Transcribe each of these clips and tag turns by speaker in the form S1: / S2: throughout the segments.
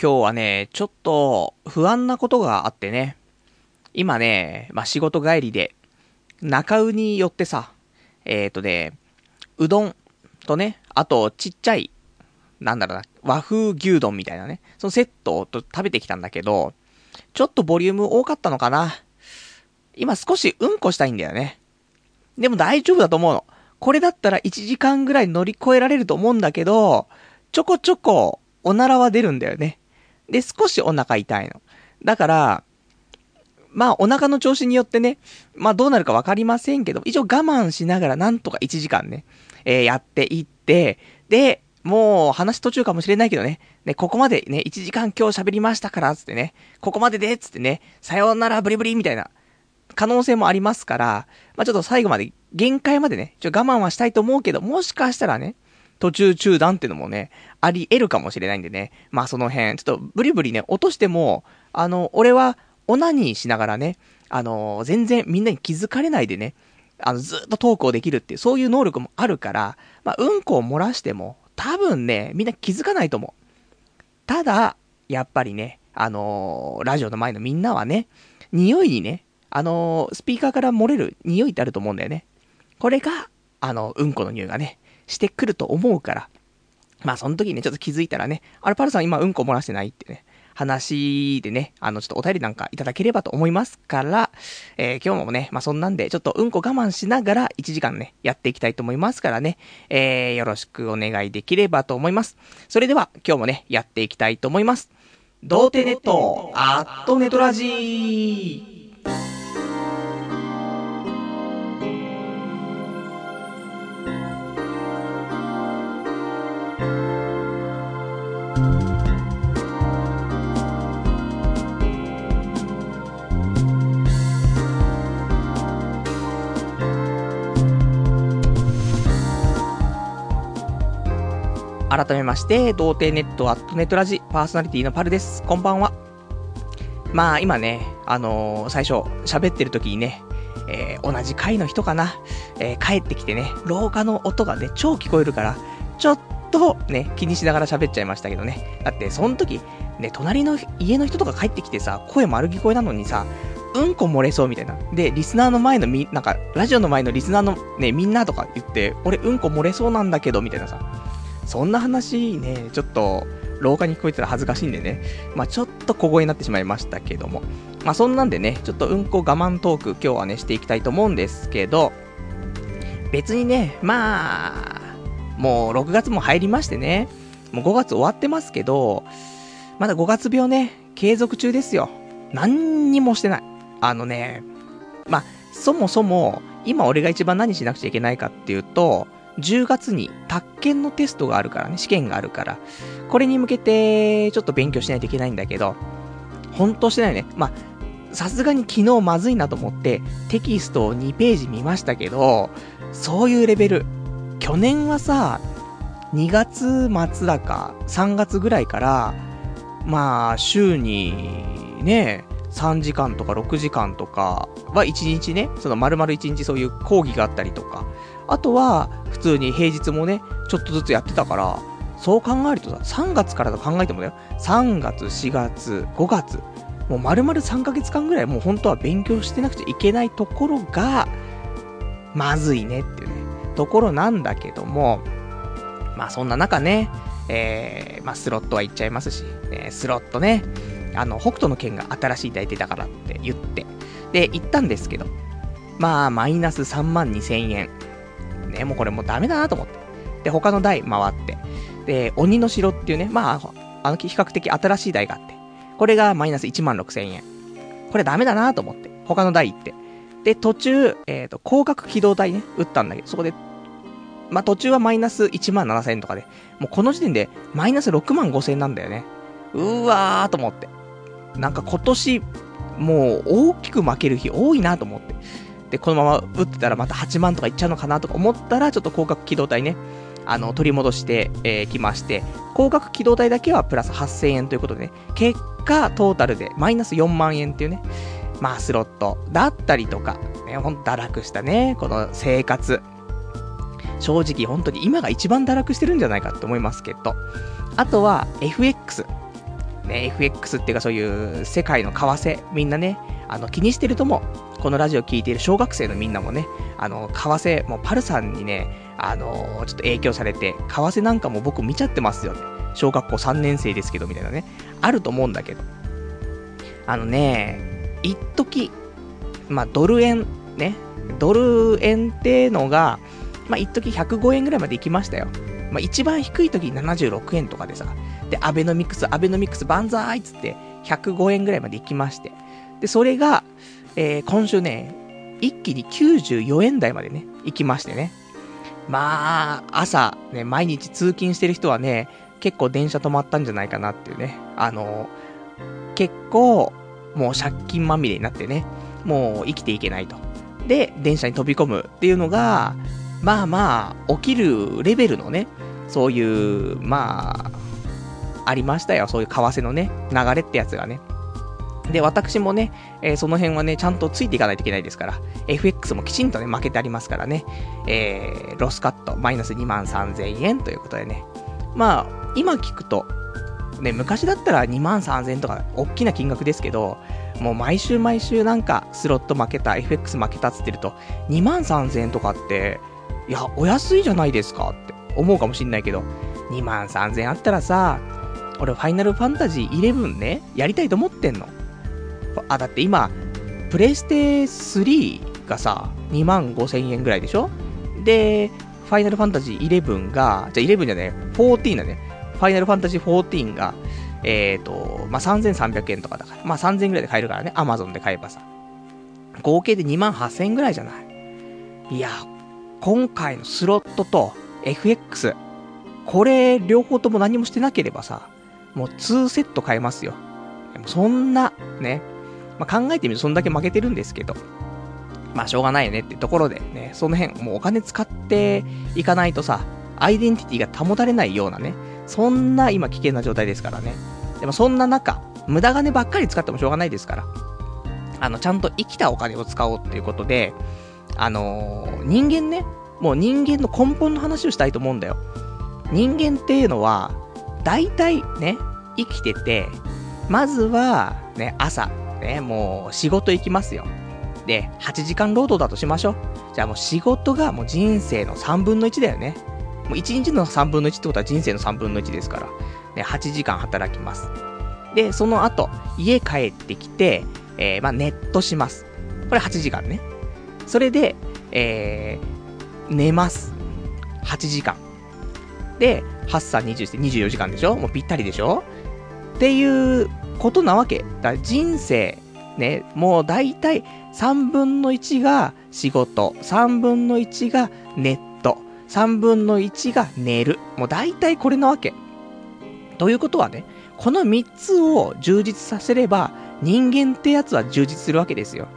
S1: 今日はね、ちょっと不安なことがあってね。今ね、まあ、仕事帰りで、中尾によってさ、えっ、ー、とね、うどんとね、あとちっちゃい、なんだろうな、和風牛丼みたいなね、そのセットを食べてきたんだけど、ちょっとボリューム多かったのかな。今少しうんこしたいんだよね。でも大丈夫だと思うの。これだったら1時間ぐらい乗り越えられると思うんだけど、ちょこちょこおならは出るんだよね。で、少しお腹痛いの。だから、まあ、お腹の調子によってね、まあ、どうなるかわかりませんけど、一応我慢しながらなんとか1時間ね、えー、やっていって、で、もう話途中かもしれないけどね、ね、ここまでね、1時間今日喋りましたから、つってね、ここまでで、つってね、さようならブリブリみたいな、可能性もありますから、まあ、ちょっと最後まで、限界までね、ちょ我慢はしたいと思うけど、もしかしたらね、途中中断っていうのもね、あり得るかもしれないんでね。まあその辺、ちょっとブリブリね、落としても、あの、俺は、オナニーしながらね、あの、全然みんなに気づかれないでね、あの、ずっとトークをできるっていう、そういう能力もあるから、まあ、うんこを漏らしても、多分ね、みんな気づかないと思う。ただ、やっぱりね、あのー、ラジオの前のみんなはね、匂いにね、あのー、スピーカーから漏れる匂いってあると思うんだよね。これが、あの、うんこの匂いがね、してくると思うから、まあその時にね、ちょっと気づいたらね、あれパルさん今うんこ漏らしてないってね、話でね、あの、ちょっとお便りなんかいただければと思いますから、えー、今日もね、まあそんなんで、ちょっとうんこ我慢しながら1時間ね、やっていきたいと思いますからね、えー、よろしくお願いできればと思います。それでは、今日もね、やっていきたいと思います。童貞ネット、アットネトラジー。改めまして、童貞ネットアットネットラジパーソナリティのパルです。こんばんは。まあ今ね、あのー、最初喋ってる時にね、えー、同じ階の人かな、えー、帰ってきてね、廊下の音がね、超聞こえるから、ちょっとね、気にしながら喋っちゃいましたけどね。だって、その時、ね、隣の家の人とか帰ってきてさ、声丸聞こえなのにさ、うんこ漏れそうみたいな。で、リスナーの前のみ、なんか、ラジオの前のリスナーのね、みんなとか言って、俺うんこ漏れそうなんだけど、みたいなさ。そんな話ね、ちょっと、廊下に聞こえてたら恥ずかしいんでね、まあちょっと小声になってしまいましたけども、まあそんなんでね、ちょっとうんこ我慢トーク今日はね、していきたいと思うんですけど、別にね、まあ、もう6月も入りましてね、もう5月終わってますけど、まだ5月病ね、継続中ですよ。何にもしてない。あのね、まあ、そもそも、今俺が一番何しなくちゃいけないかっていうと、10月に宅建のテストがあるからね、試験があるから、これに向けてちょっと勉強しないといけないんだけど、ほんとしてないね。まあ、さすがに昨日まずいなと思ってテキストを2ページ見ましたけど、そういうレベル。去年はさ、2月末だか3月ぐらいから、まあ、週にね、3時間とか6時間とかは1日ね、その丸々1日そういう講義があったりとか、あとは、普通に平日もね、ちょっとずつやってたから、そう考えるとさ、3月からと考えてもだよ、3月、4月、5月、もう丸々3ヶ月間ぐらいもう本当は勉強してなくちゃいけないところが、まずいねっていうね、ところなんだけども、まあそんな中ね、えー、まあスロットは行っちゃいますし、えー、スロットね、あの、北斗の剣が新しい台出たからって言って、で、行ったんですけど、まあ、マイナス3万2千円。ね、もうこれもうダメだなと思って。で、他の台回って。で、鬼の城っていうね、まあ、あの比較的新しい台があって。これがマイナス1万6千円。これダメだなと思って。他の台行って。で、途中、えっ、ー、と、広角機動台ね、打ったんだけど、そこで、まあ途中はマイナス1万7千円とかで、もうこの時点でマイナス6万5千円なんだよね。うわーと思って。なんか今年、もう大きく負ける日多いなと思って。で、このまま打ってたらまた8万とかいっちゃうのかなとか思ったら、ちょっと広角機動隊ね、あの、取り戻してき、えー、まして、広角機動隊だけはプラス8000円ということでね、結果、トータルでマイナス4万円っていうね、まあ、スロットだったりとか、ね、ほんと堕落したね、この生活。正直、本当に今が一番堕落してるんじゃないかって思いますけど。あとは、FX。ね、FX っていうかそういう世界の為替、みんなね、あの気にしてるとも、このラジオ聞いている小学生のみんなもね、あの、為替、もうパルさんにね、あのちょっと影響されて、為替なんかも僕見ちゃってますよ、ね。小学校3年生ですけど、みたいなね、あると思うんだけど。あのね、一時まあ、ドル円、ね、ドル円ってのが、まあ、一時105円ぐらいまで行きましたよ。まあ、一番低い時76円とかでさ、で、アベノミクス、アベノミクス万歳っつって105円ぐらいまで行きまして。で、それが、えー、今週ね、一気に94円台までね、行きましてね。まあ、朝、ね、毎日通勤してる人はね、結構電車止まったんじゃないかなっていうね。あの、結構、もう借金まみれになってね、もう生きていけないと。で、電車に飛び込むっていうのが、まあまあ、起きるレベルのね、そういう、まあ、ありましたよ。そういう為替のね、流れってやつがね。で、私もね、えー、その辺はね、ちゃんとついていかないといけないですから、FX もきちんとね、負けてありますからね、えー、ロスカット、マイナス2万3000円ということでね、まあ、今聞くと、ね、昔だったら2万3000円とか、大きな金額ですけど、もう毎週毎週なんか、スロット負けた、FX 負けたっつってると、2万3000円とかって、いや、お安いじゃないですかって思うかもしんないけど、2万3000円あったらさ、俺ファイナルファンタジー11ね、やりたいと思ってんの。あ、だって今、プレステ3がさ、2万5000円ぐらいでしょ？で、ファイナルファンタジー11が、じゃあ11じゃね、14だね。ファイナルファンタジー14が、えっ、ー、と、まあ、3300円とかだから、まあ、3000円ぐらいで買えるからね、アマゾンで買えばさ。合計で2万8000円ぐらいじゃない？いや、今回のスロットと FX、これ両方とも何もしてなければさ、もう2セット買えますよ。そんな、ね、まあ、考えてみるとそんだけ負けてるんですけど、まあしょうがないよねってところでね、その辺、もうお金使っていかないとさ、アイデンティティが保たれないようなね、そんな今危険な状態ですからね。でもそんな中、無駄金ばっかり使ってもしょうがないですから、あの、ちゃんと生きたお金を使おうっていうことで、あのー、人間ね、もう人間の根本の話をしたいと思うんだよ。人間っていうのは、大体ね、生きてて、まずは、ね、朝、ね、もう仕事行きますよ。で、8時間労働だとしましょう。じゃあもう仕事がもう人生の3分の1だよね。もう1日の3分の1ってことは人生の3分の1ですから。ね、8時間働きます。で、その後、家帰ってきて、えー、まあ、ネットします。これ8時間ね。それで、えー、寝ます。8時間。で、8、3、20して24時間でしょ？もうぴったりでしょ？っていうことなわけ。だ人生、ね、もう大体3分の1が仕事、3分の1がネット、3分の1が寝る。もう大体これなわけ。ということはね、この3つを充実させれば、人間ってやつは充実するわけですよ。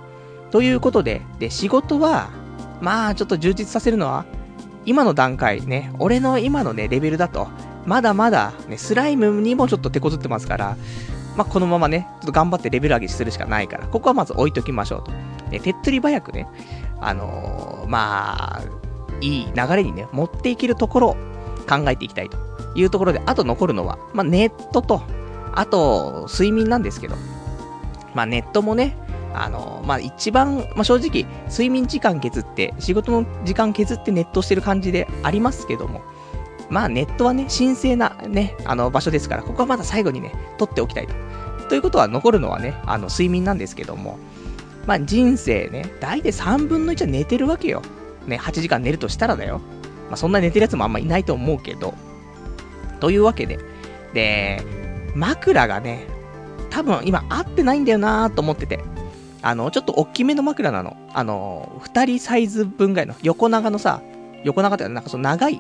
S1: ということで、で、仕事は、まあ、ちょっと充実させるのは、今の段階ね、俺の今のね、レベルだと、まだまだ、ね、スライムにもちょっと手こずってますから、まあ、このままね、ちょっと頑張ってレベル上げするしかないから、ここはまず置いときましょうと。ね、手っ取り早くね、あのー、まあ、いい流れにね、持っていけるところを考えていきたいというところで、あと残るのは、まあ、ネットと、あと、睡眠なんですけど、まあ、ネットもね、あのー、まあ、一番、まあ、正直、睡眠時間削って、仕事の時間削ってネットしてる感じでありますけども、まあネットはね、神聖なね、あの場所ですから、ここはまだ最後にね、取っておきたいと。ということは残るのはね、あの睡眠なんですけども、まあ人生ね、大体3分の1は寝てるわけよ。ね、8時間寝るとしたらだよ。まあそんな寝てるやつもあんまいないと思うけど。というわけで、で、枕がね、多分今合ってないんだよなーと思ってて。あの、ちょっと大きめの枕なの。あの、2人サイズ分ぐらいの横長のさ、横長ってなんかその長い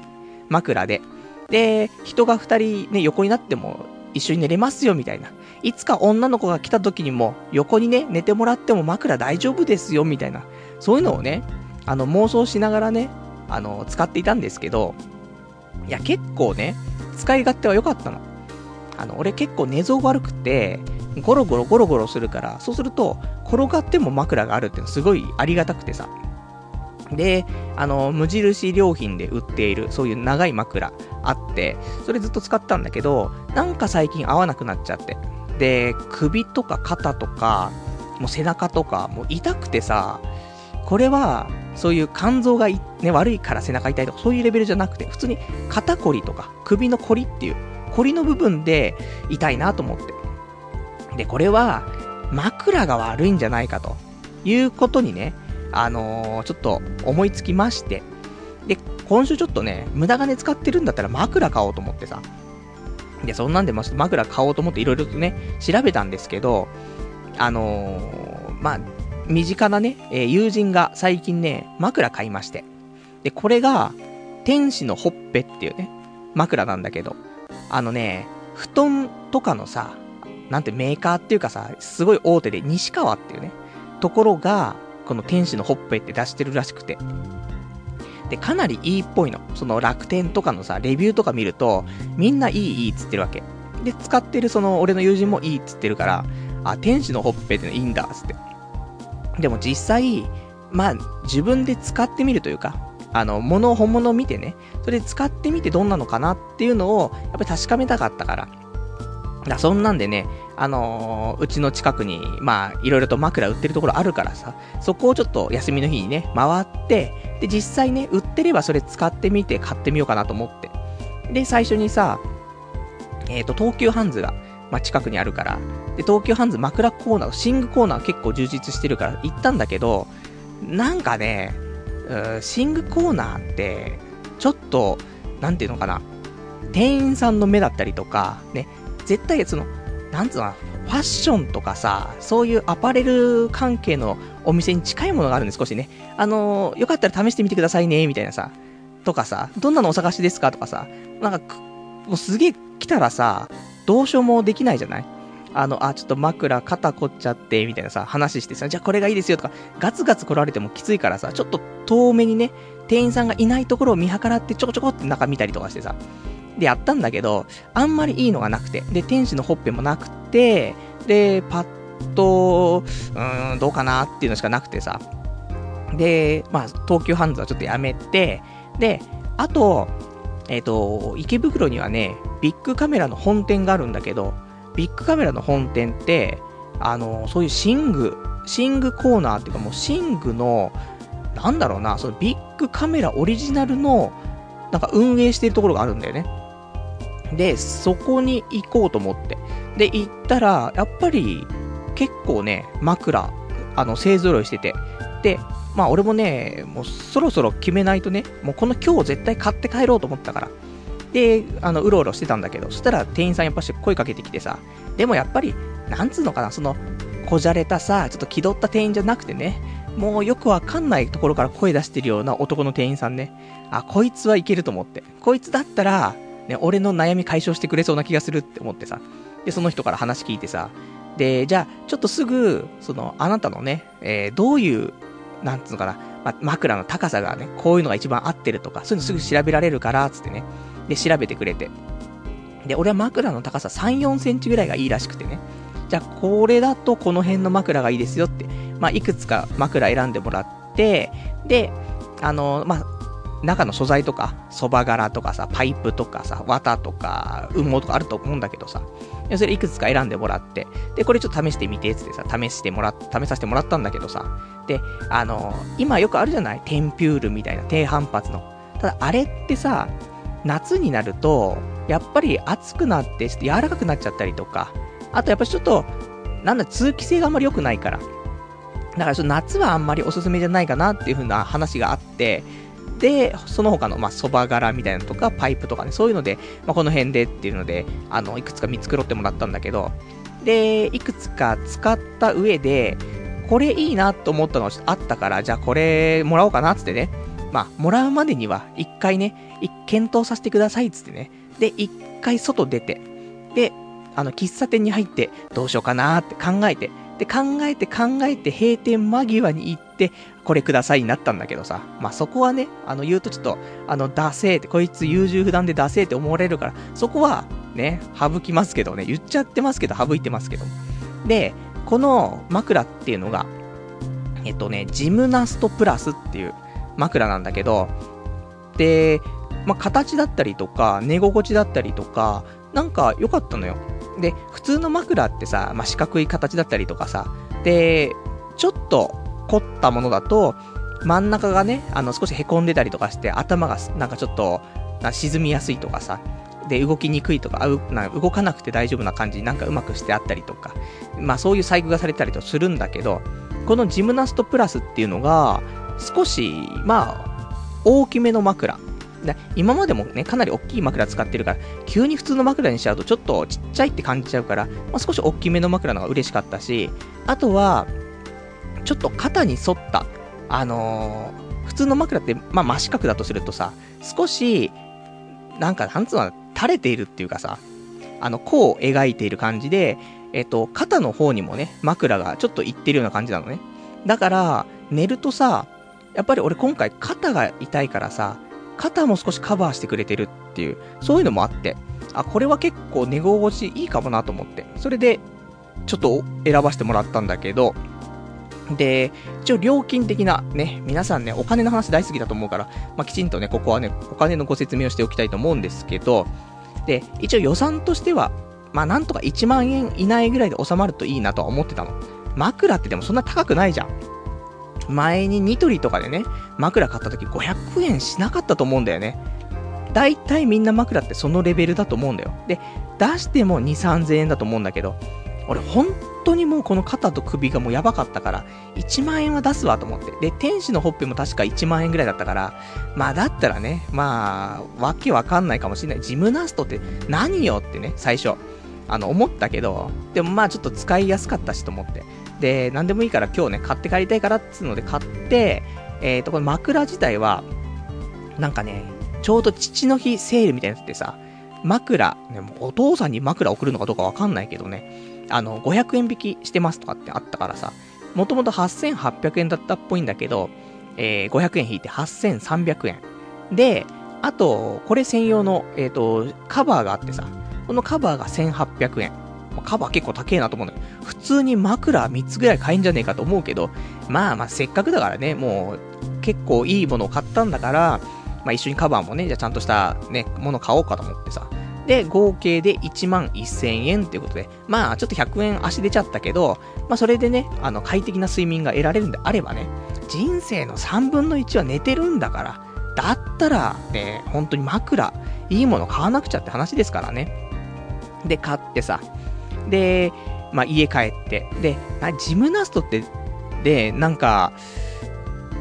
S1: 枕で。で、人が二人ね、横になっても一緒に寝れますよ、みたいな。いつか女の子が来た時にも、横にね、寝てもらっても枕大丈夫ですよ、みたいな。そういうのをね、あの、妄想しながらね、あの、使っていたんですけど、いや、結構ね、使い勝手は良かったの。あの、俺結構寝相悪くて、ゴロゴロゴロゴロするから、そうすると、転がっても枕があるっていうのすごいありがたくてさ。で、あの、無印良品で売っている、そういう長い枕あって、それずっと使ったんだけど、なんか最近合わなくなっちゃって。で、首とか肩とか、もう背中とか、もう痛くてさ、これは、そういう肝臓がい、ね、悪いから背中痛いとか、そういうレベルじゃなくて、普通に肩こりとか、首のこりっていう、こりの部分で痛いなと思って。で、これは、枕が悪いんじゃないかということにね、あのー、ちょっと思いつきまして、で、今週ちょっとね、無駄金使ってるんだったら枕買おうと思ってさ。で、そんなんで、ま、枕買おうと思っていろいろとね、調べたんですけど、あのー、まあ、身近なね、えー、友人が最近ね、枕買いまして。で、これが、天使のほっぺっていうね、枕なんだけど、あのね、布団とかのさ、なんてメーカーっていうかさ、すごい大手で西川っていうね、ところが、この天使のほっぺって出してるらしくて。で、かなりいいっぽいの。その楽天とかのさ、レビューとか見ると、みんないいいいっつってるわけ。で、使ってるその俺の友人もいいっつってるから、あ、天使のほっぺっていいんだっ、つって。でも実際、まあ、自分で使ってみるというか、あの、物を本物を見てね、それで使ってみてどんなのかなっていうのを、やっぱり確かめたかったから。だそんなんでね、あのー、うちの近くに、まあ、いろいろと枕売ってるところあるからさ、そこをちょっと休みの日にね、回って、で、実際ね、売ってればそれ使ってみて買ってみようかなと思って。で、最初にさ、えっ、ー、と、東急ハンズが、まあ、近くにあるから、で、東急ハンズ枕コーナー、寝具コーナー結構充実してるから行ったんだけど、なんかね、寝具コーナーって、ちょっと、なんていうのかな、店員さんの目だったりとか、ね、絶対その、なんつうのファッションとかさ、そういうアパレル関係のお店に近いものがあるんで少しね。あの、よかったら試してみてくださいね、みたいなさ。とかさ、どんなのお探しですか？とかさ。なんか、もうすげえ来たらさ、どうしようもできないじゃない？あの、あ、ちょっと枕肩凝っちゃって、みたいなさ、話してさ、じゃあこれがいいですよとか、ガツガツ来られてもきついからさ、ちょっと遠目にね、店員さんがいないところを見計らってちょこちょこって中見たりとかしてさ、で、やったんだけど、あんまりいいのがなくて、で、天使のほっぺもなくて、で、パッと、うーん、どうかなっていうのしかなくてさ。で、まあ、東急ハンズはちょっとやめて、で、あと、えっ、ー、と、池袋にはね、ビッグカメラの本店があるんだけど、ビッグカメラの本店って、あの、そういう寝具、寝具コーナーっていうかもう寝具の、なんだろうな、そのビッグカメラオリジナルの、なんか運営してるところがあるんだよね。で、そこに行こうと思って。で、行ったら、やっぱり、結構ね、枕、あの、勢揃いしてて。で、まあ俺もね、もうそろそろ決めないとね、もうこの今日絶対買って帰ろうと思ったから。で、あの、うろうろしてたんだけど、そしたら店員さんやっぱし声かけてきてさ、でもやっぱり、なんつうのかな、その、こじゃれたさ、ちょっと気取った店員じゃなくてね、もうよくわかんないところから声出してるような男の店員さんね、あ、こいつはいけると思って。こいつだったら、ね、俺の悩み解消してくれそうな気がするって思ってさ。で、その人から話聞いてさ。で、じゃあ、ちょっとすぐ、その、あなたのね、えー、どういう、なんつうのかな、ま、枕の高さがね、こういうのが一番合ってるとか、そういうのすぐ調べられるから、つってね。で、調べてくれて。で、俺は枕の高さ3、4センチぐらいがいいらしくてね。じゃあ、これだとこの辺の枕がいいですよって、まあ、いくつか枕選んでもらって、で、あの、まあ、中の素材とか、蕎麦柄とかさ、パイプとかさ、綿とか、羽毛とかあると思うんだけどさ、それいくつか選んでもらって、で、これちょっと試してみて、つってさ、試してもら、試させてもらったんだけどさ、で、あの今よくあるじゃない？テンピュールみたいな低反発の。ただ、あれってさ、夏になると、やっぱり暑くなって、ちょっと柔らかくなっちゃったりとか、あとやっぱちょっと、なんだ、通気性があんまり良くないから。だから、夏はあんまりおすすめじゃないかなっていう風な話があって、で、その他の、まあ、蕎麦柄みたいなのとか、パイプとかね、そういうので、まあ、この辺でっていうので、あの、いくつか見繕ってもらったんだけど、で、いくつか使った上で、これいいなと思ったのがあったから、じゃあこれもらおうかなっつってね。まあ、もらうまでには、一回ね、検討させてくださいっつってね。で、一回外出て、で、あの、喫茶店に入って、どうしようかなって考えて、で、考えて考えて閉店間際に行って、これくださいになったんだけどさ。まあ、そこはね、あの、言うとちょっと、あの、ダセーって、こいつ優柔不断でダセーって思われるから、そこは、ね、省きますけどね、言っちゃってますけど、省いてますけど。で、この枕っていうのが、えっとね、ジムナストプラスっていう枕なんだけど、で、まあ、形だったりとか、寝心地だったりとか、なんか良かったのよ。で、普通の枕ってさ、まあ、四角い形だったりとかさ、で、ちょっと凝ったものだと、真ん中がね、あの、少し凹んでたりとかして、頭がなんかちょっと、沈みやすいとかさ、で、動きにくいとか、あな動かなくて大丈夫な感じになんかうまくしてあったりとか、まあそういう細工がされたりとするんだけど、このジムナストプラスっていうのが、少し、まあ、大きめの枕。で今までもね、かなり大きい枕使ってるから、急に普通の枕にしちゃうとちょっとちっちゃいって感じちゃうから、まあ、少し大きめの枕の方が嬉しかったし、あとは、ちょっと肩に沿った、あのー、普通の枕って、まあ真四角だとするとさ、少し、なんか、なんつうの、垂れているっていうかさ、あの、弧を描いている感じで、えっと、肩の方にもね、枕がちょっといってるような感じなのね。だから、寝るとさ、やっぱり俺今回肩が痛いからさ、肩も少しカバーしてくれてるっていう、そういうのもあって、あ、これは結構寝心地いいかもなと思って、それで、ちょっと選ばせてもらったんだけど、で、一応料金的なね、皆さんね、お金の話大好きだと思うから、まあ、きちんとね、ここはね、お金のご説明をしておきたいと思うんですけど、で、一応予算としては、まあなんとか1万円以内ぐらいで収まるといいなとは思ってたの。枕ってでもそんな高くないじゃん。前にニトリとかでね、枕買った時500円しなかったと思うんだよね。大体みんな枕ってそのレベルだと思うんだよ。で、出しても2、3000円だと思うんだけど、俺本当にもうこの肩と首がもうやばかったから、1万円は出すわと思って。で、天使のほっぺも確か1万円ぐらいだったから、まあだったらね、まあ、わけわかんないかもしれない。ジムナストって何よってね、最初、あの、思ったけど、でもまあちょっと使いやすかったしと思って。で、なんでもいいから今日ね、買って帰りたいからっつうので買って、えっ、ー、と、この枕自体は、なんかね、ちょうど父の日セールみたいになってさ、枕、ね、お父さんに枕送るのかどうかわかんないけどね、あの、500円引きしてますとかってあったからさ、もともと8800円だったっぽいんだけど、えー、500円引いて8300円。で、あと、これ専用の、えっ、ー、と、カバーがあってさ、このカバーが1800円。カバー結構高えなと思うんだけど、普通に枕3つぐらい買えんじゃねえかと思うけど、まあまあせっかくだからね、もう結構いいものを買ったんだから、まあ一緒にカバーもね、じゃあちゃんとしたね、もの買おうかと思ってさ、で、合計で1万1000円ということで、まあ、ちょっと100円足出ちゃったけど、まあ、それでね、あの、快適な睡眠が得られるんであればね、人生の3分の1は寝てるんだから、だったら、ね、本当に枕、いいもの買わなくちゃって話ですからね。で、買ってさ、で、まあ、家帰って、で、あジムナストって、で、なんか、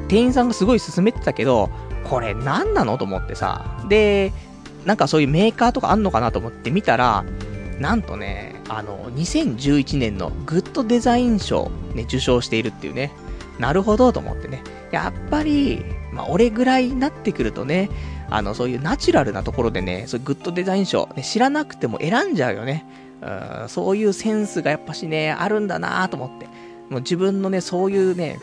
S1: 店員さんがすごい勧めてたけど、これ何なのと思ってさ、で、なんかそういうメーカーとかあんのかなと思って見たら、なんとね、あの、2011年のグッドデザイン賞、ね、受賞しているっていうね。なるほどと思ってね。やっぱり、まあ、俺ぐらいになってくるとね、あの、そういうナチュラルなところでね、そういうグッドデザイン賞、ね、知らなくても選んじゃうよね。そういうセンスがやっぱしね、あるんだなと思って。もう自分のね、そういうね、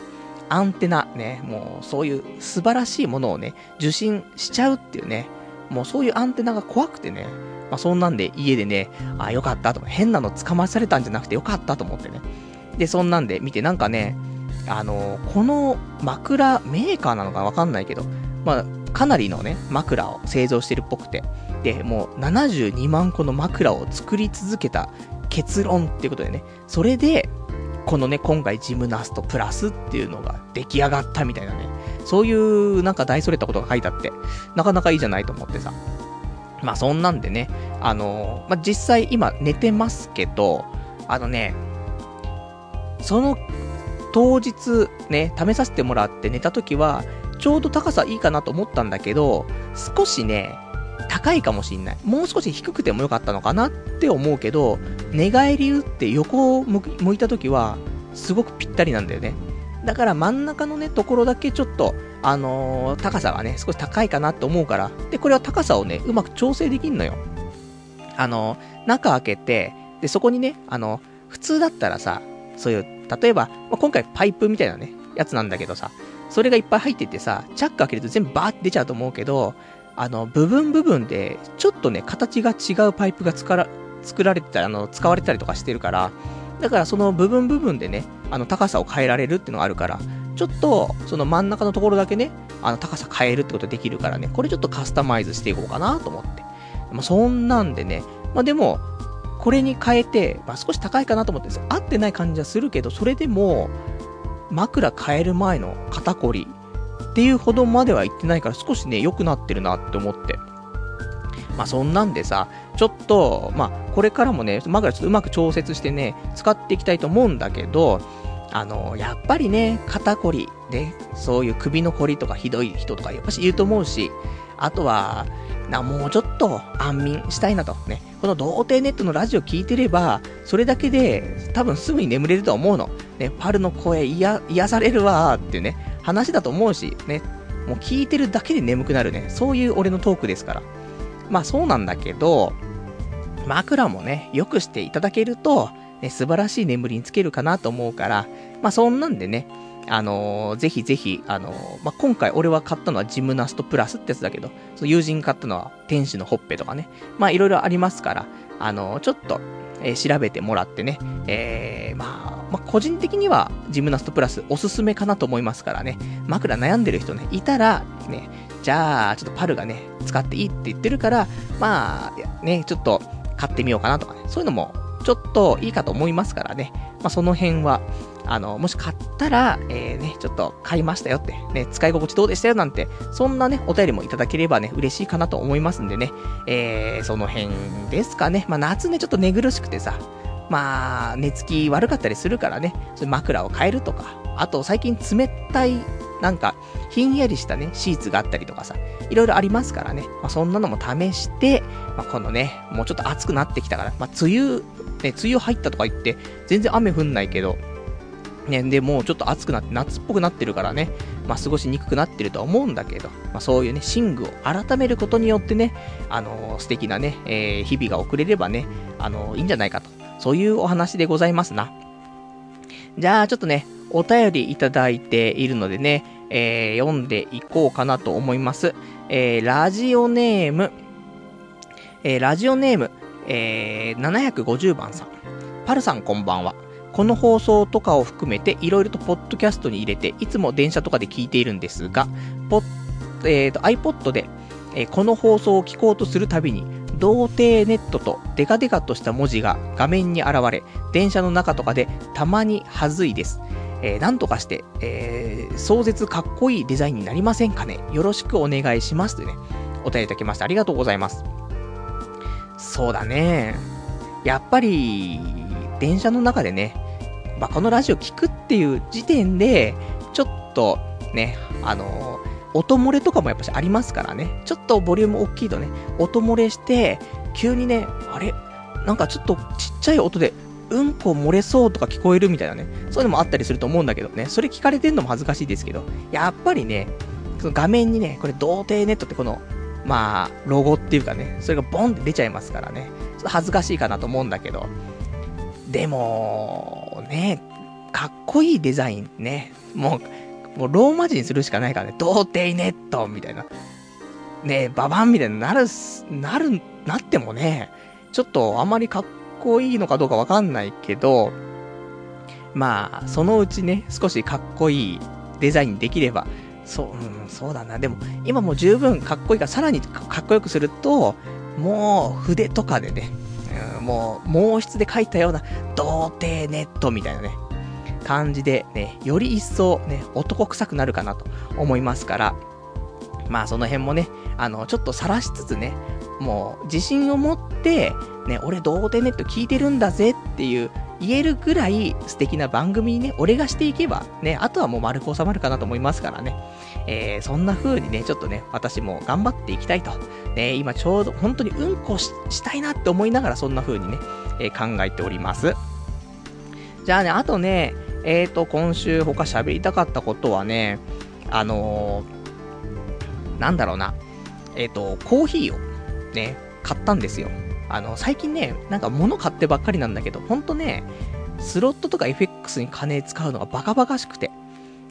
S1: アンテナ、ね、もうそういう素晴らしいものをね、受信しちゃうっていうね、もうそういうアンテナが怖くてね、まあそんなんで家でね、あ、よかったと、変なの捕まえされたんじゃなくてよかったと思ってね。で、そんなんで見てなんかね、あのこの枕メーカーなのかわかんないけど、まあ、かなりのね、枕を製造してるっぽくて、で、もう72万個の枕を作り続けた結論っていうことでね、それで、このね、今回ジムナストプラスっていうのが出来上がったみたいなね、そういうなんか大それたことが書いてあって、なかなかいいじゃないと思ってさ。まあそんなんでね、あのー、まあ実際今寝てますけど、あのね、その当日ね、試させてもらって寝た時は、ちょうど高さいいかなと思ったんだけど、少しね、高いかもしんない。もう少し低くてもよかったのかなって思うけど、寝返り打って横を向いた時は、すごくぴったりなんだよね。だから真ん中のね、ところだけちょっと、あのー、高さがね、少し高いかなと思うから、で、これは高さをね、うまく調整できんのよ。あのー、中開けて、で、そこにね、あのー、普通だったらさ、そういう、例えば、まあ、今回パイプみたいなね、やつなんだけどさ、それがいっぱい入っててさ、チャック開けると全部バーって出ちゃうと思うけど、あの、部分部分で、ちょっとね、形が違うパイプが作ら、作られてたり、あの、使われてたりとかしてるから、だからその部分部分でね、あの高さを変えられるっていうのがあるから、ちょっとその真ん中のところだけね、あの高さ変えるってことできるからね、これちょっとカスタマイズしていこうかなと思って。まあ、そんなんでね、まあでも、これに変えて、まあ、少し高いかなと思って合ってない感じはするけど、それでも、枕変える前の肩こりっていうほどまでは言ってないから少しね、良くなってるなって思って。まあそんなんでさ、ちょっと、まあこれからもね、枕ちょっとうまく調節してね、使っていきたいと思うんだけど、あの、やっぱりね、肩こり、ね、そういう首のこりとかひどい人とかやっぱしいると思うし、あとは、な、もうちょっと安眠したいなと。ね。この童貞ネットのラジオ聞いてれば、それだけで多分すぐに眠れると思うの。ね、パルの声癒されるわーってね、話だと思うし、ね。もう聞いてるだけで眠くなるね。そういう俺のトークですから。まあそうなんだけど、枕もね、良くしていただけると、ね、素晴らしい眠りにつけるかなと思うから、まあそんなんでね、あのー、ぜひぜひ、あのー、まあ、今回俺は買ったのはジムナストプラスってやつだけど、その友人買ったのは天使のほっぺとかね。まあ、いろいろありますから、あの、ちょっと、え調べてもらってね、えまあ、まあ、個人的にはジムナストプラスおすすめかなと思いますからね、枕悩んでる人ね、いたら、ね、じゃあ、ちょっとパルがね、使っていいって言ってるから、まあ、ね、ちょっと買ってみようかなとかね、そういうのもちょっといいかと思いますからね。まあ、その辺は、あの、もし買ったら、えー、ね、ちょっと買いましたよって、ね、使い心地どうでしたよなんて、そんなね、お便りもいただければね、嬉しいかなと思いますんでね、えー、その辺ですかね。まあ、夏ね、ちょっと寝苦しくてさ、まあ、寝つき悪かったりするからね、それ枕を変えるとか、あと最近冷たい、なんか、ひんやりしたね、シーツがあったりとかさ、いろいろありますからね、まあ、そんなのも試して、まあ、このね、もうちょっと暑くなってきたから、まあ、梅雨、ね、梅雨入ったとか言って、全然雨降んないけど、ね、で、もうちょっと暑くなって、夏っぽくなってるからね、まあ、過ごしにくくなってるとは思うんだけど、まあ、そういうね、寝具を改めることによってね、あのー、素敵なね、えー、日々が送れればね、あのー、いいんじゃないかと。そういうお話でございますな。じゃあ、ちょっとね、お便りいただいているのでね、えー、読んでいこうかなと思います。えー、ラジオネーム、えー、ラジオネーム、えー、750番さん。パルさんこんばんは。この放送とかを含めていろいろとポッドキャストに入れて、いつも電車とかで聞いているんですが、ポッ、えー、と iPod で、えー、この放送を聞こうとするたびに、童貞ネットとデカデカとした文字が画面に現れ、電車の中とかでたまにはずいです。えー、なんとかして、えー、壮絶かっこいいデザインになりませんかね？よろしくお願いします。とね、お便りいただきましてありがとうございます。そうだね。やっぱり、電車の中でね、まあ、このラジオ聞くっていう時点で、ちょっとね、あのー、音漏れとかもやっぱしありますからね。ちょっとボリューム大きいとね、音漏れして、急にね、あれ？なんかちょっとちっちゃい音で、うんこ漏れそうとか聞こえるみたいなね、そういうのもあったりすると思うんだけどね、それ聞かれてんのも恥ずかしいですけど、やっぱりね、その画面にね、これ童貞ネットってこの、まあ、ロゴっていうかね、それがボンって出ちゃいますからね、ちょっと恥ずかしいかなと思うんだけど、でも、ね、かっこいいデザインね。もう、もうローマ字にするしかないからね。童貞ネットみたいな。ねババンみたいになる、なる、なってもね、ちょっとあまりかっこいいのかどうかわかんないけど、まあ、そのうちね、少しかっこいいデザインできれば、そう、うん、そうだな。でも、今もう十分かっこいいから、さらにかっこよくすると、もう筆とかでね、もう、毛筆で書いたような、童貞ネットみたいなね、感じでね、より一層ね、男臭くなるかなと思いますから、まあその辺もね、あの、ちょっと晒しつつね、もう自信を持って、ね、俺童貞ネット聞いてるんだぜっていう言えるぐらい素敵な番組にね、俺がしていけば、ね、あとはもう丸く収まるかなと思いますからね。えー、そんな風にね、ちょっとね、私も頑張っていきたいと。ね、今ちょうど本当にうんこしたいなって思いながらそんな風にね、えー、考えております。じゃあね、あとね、えーと、今週他喋りたかったことはね、あのー、なんだろうな、えっ、と、コーヒーをね、買ったんですよ。あの、最近ね、なんか物買ってばっかりなんだけど、ほんとね、スロットとか FX に金使うのがバカバカしくて。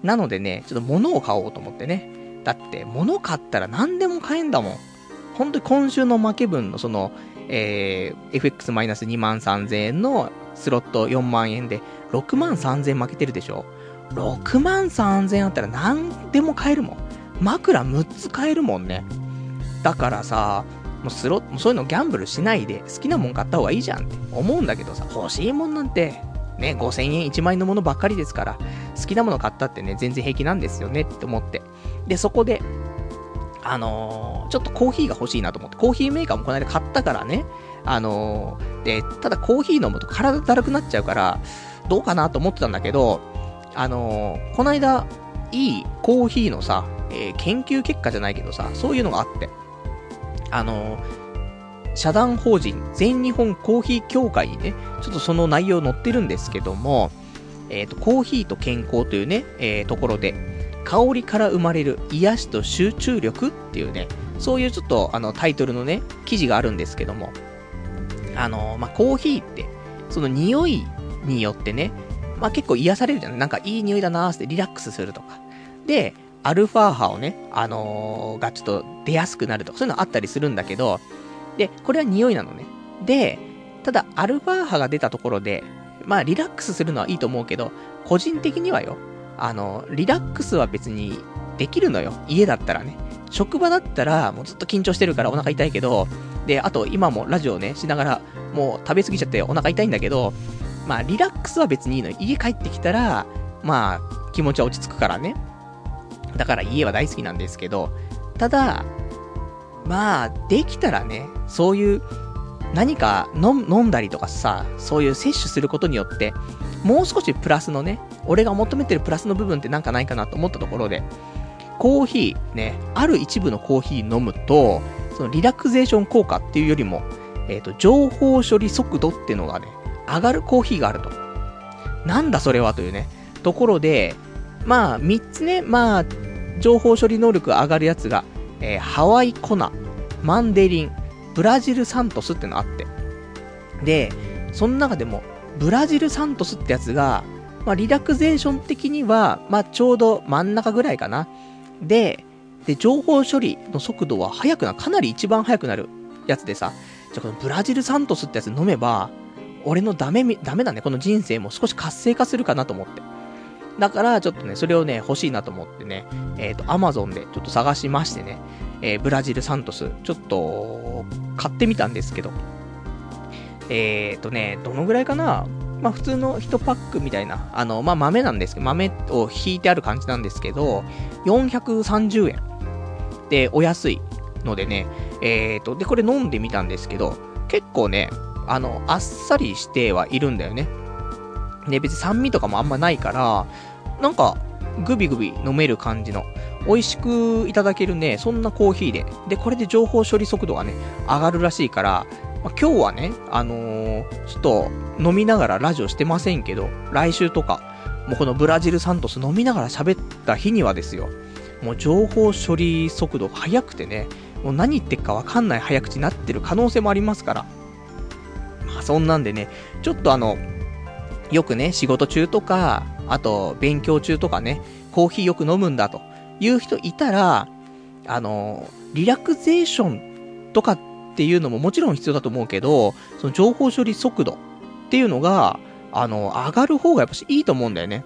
S1: なのでね、ちょっと物を買おうと思ってね。だって、物買ったら何でも買えんだもん。本当に今週の負け分のその、えー、FX-2 万3000円のスロット4万円で6万3000円負けてるでしょ ?6 万3000円あったら何でも買えるもん。枕6つ買えるもんね。だからさ、もうスロ、そういうのギャンブルしないで、好きなもん買った方がいいじゃんって思うんだけどさ、欲しいもんなんて、ね、5000円1万円のものばっかりですから、好きなもの買ったってね、全然平気なんですよねって思って。で、そこで、あのー、ちょっとコーヒーが欲しいなと思って、コーヒーメーカーもこの間買ったからね、あのー、で、ただコーヒー飲むと体だるくなっちゃうから、どうかなと思ってたんだけど、あのー、この間、いいコーヒーのさ、えー、研究結果じゃないけどさ、そういうのがあって、あの社団法人全日本コーヒー協会にね、ちょっとその内容載ってるんですけども、えっ、ー、と、コーヒーと健康というね、えー、ところで、香りから生まれる癒しと集中力っていうね、そういうちょっとあのタイトルのね、記事があるんですけども、あの、まあ、コーヒーって、その匂いによってね、まあ、結構癒されるじゃない？なんかいい匂いだなーってリラックスするとか。で、アルファ波をね、あのー、がちょっと出やすくなるとか、そういうのあったりするんだけど、で、これは匂いなのね。で、ただ、アルファ波が出たところで、まあ、リラックスするのはいいと思うけど、個人的にはよ、あの、リラックスは別にできるのよ。家だったらね。職場だったら、もうずっと緊張してるからお腹痛いけど、で、あと今もラジオね、しながら、もう食べ過ぎちゃってお腹痛いんだけど、まあ、リラックスは別にいいのよ。家帰ってきたら、まあ、気持ちは落ち着くからね。だから家は大好きなんですけど、ただ、まあ、できたらね、そういう、何か飲んだりとかさ、そういう摂取することによって、もう少しプラスのね、俺が求めてるプラスの部分ってなんかないかなと思ったところで、コーヒーね、ある一部のコーヒー飲むと、そのリラクゼーション効果っていうよりも、えっ、ー、と、情報処理速度っていうのがね、上がるコーヒーがあると。なんだそれはというね、ところで、まあ、3つね、まあ、情報処理能力が上がるやつが、えー、ハワイコナ、マンデリン、ブラジルサントスってのあって。で、その中でも、ブラジルサントスってやつが、まあ、リラクゼーション的には、まあ、ちょうど真ん中ぐらいかな。で、で、情報処理の速度は速くな、かなり一番速くなるやつでさ、じゃこのブラジルサントスってやつ飲めば、俺のダメ、ダメだね、この人生も少し活性化するかなと思って。だから、ちょっとね、それをね、欲しいなと思ってね、えっ、ー、と、アマゾンでちょっと探しましてね、えー、ブラジルサントス、ちょっと、買ってみたんですけど、えっ、ー、とね、どのぐらいかな？まあ普通の1パックみたいな、あの、まあ豆なんですけど、豆を引いてある感じなんですけど、430円でお安いのでね、えっ、と、で、これ飲んでみたんですけど、結構ね、あの、あっさりしてはいるんだよね。で、別に酸味とかもあんまないから、なんか、グビグビ飲める感じの、美味しくいただけるね、そんなコーヒーで。で、これで情報処理速度がね、上がるらしいから、まあ、今日はね、あのー、ちょっと飲みながらラジオしてませんけど、来週とか、もうこのブラジルサントス飲みながら喋った日にはですよ、もう情報処理速度が速くてね、もう何言ってっかわかんない早口になってる可能性もありますから。まあそんなんでね、ちょっとあの、よくね、仕事中とか、あと勉強中とかね、コーヒーよく飲むんだという人いたら、あの、リラクゼーションとかっていうのももちろん必要だと思うけど、その情報処理速度っていうのが、あの、上がる方がやっぱしいいと思うんだよね。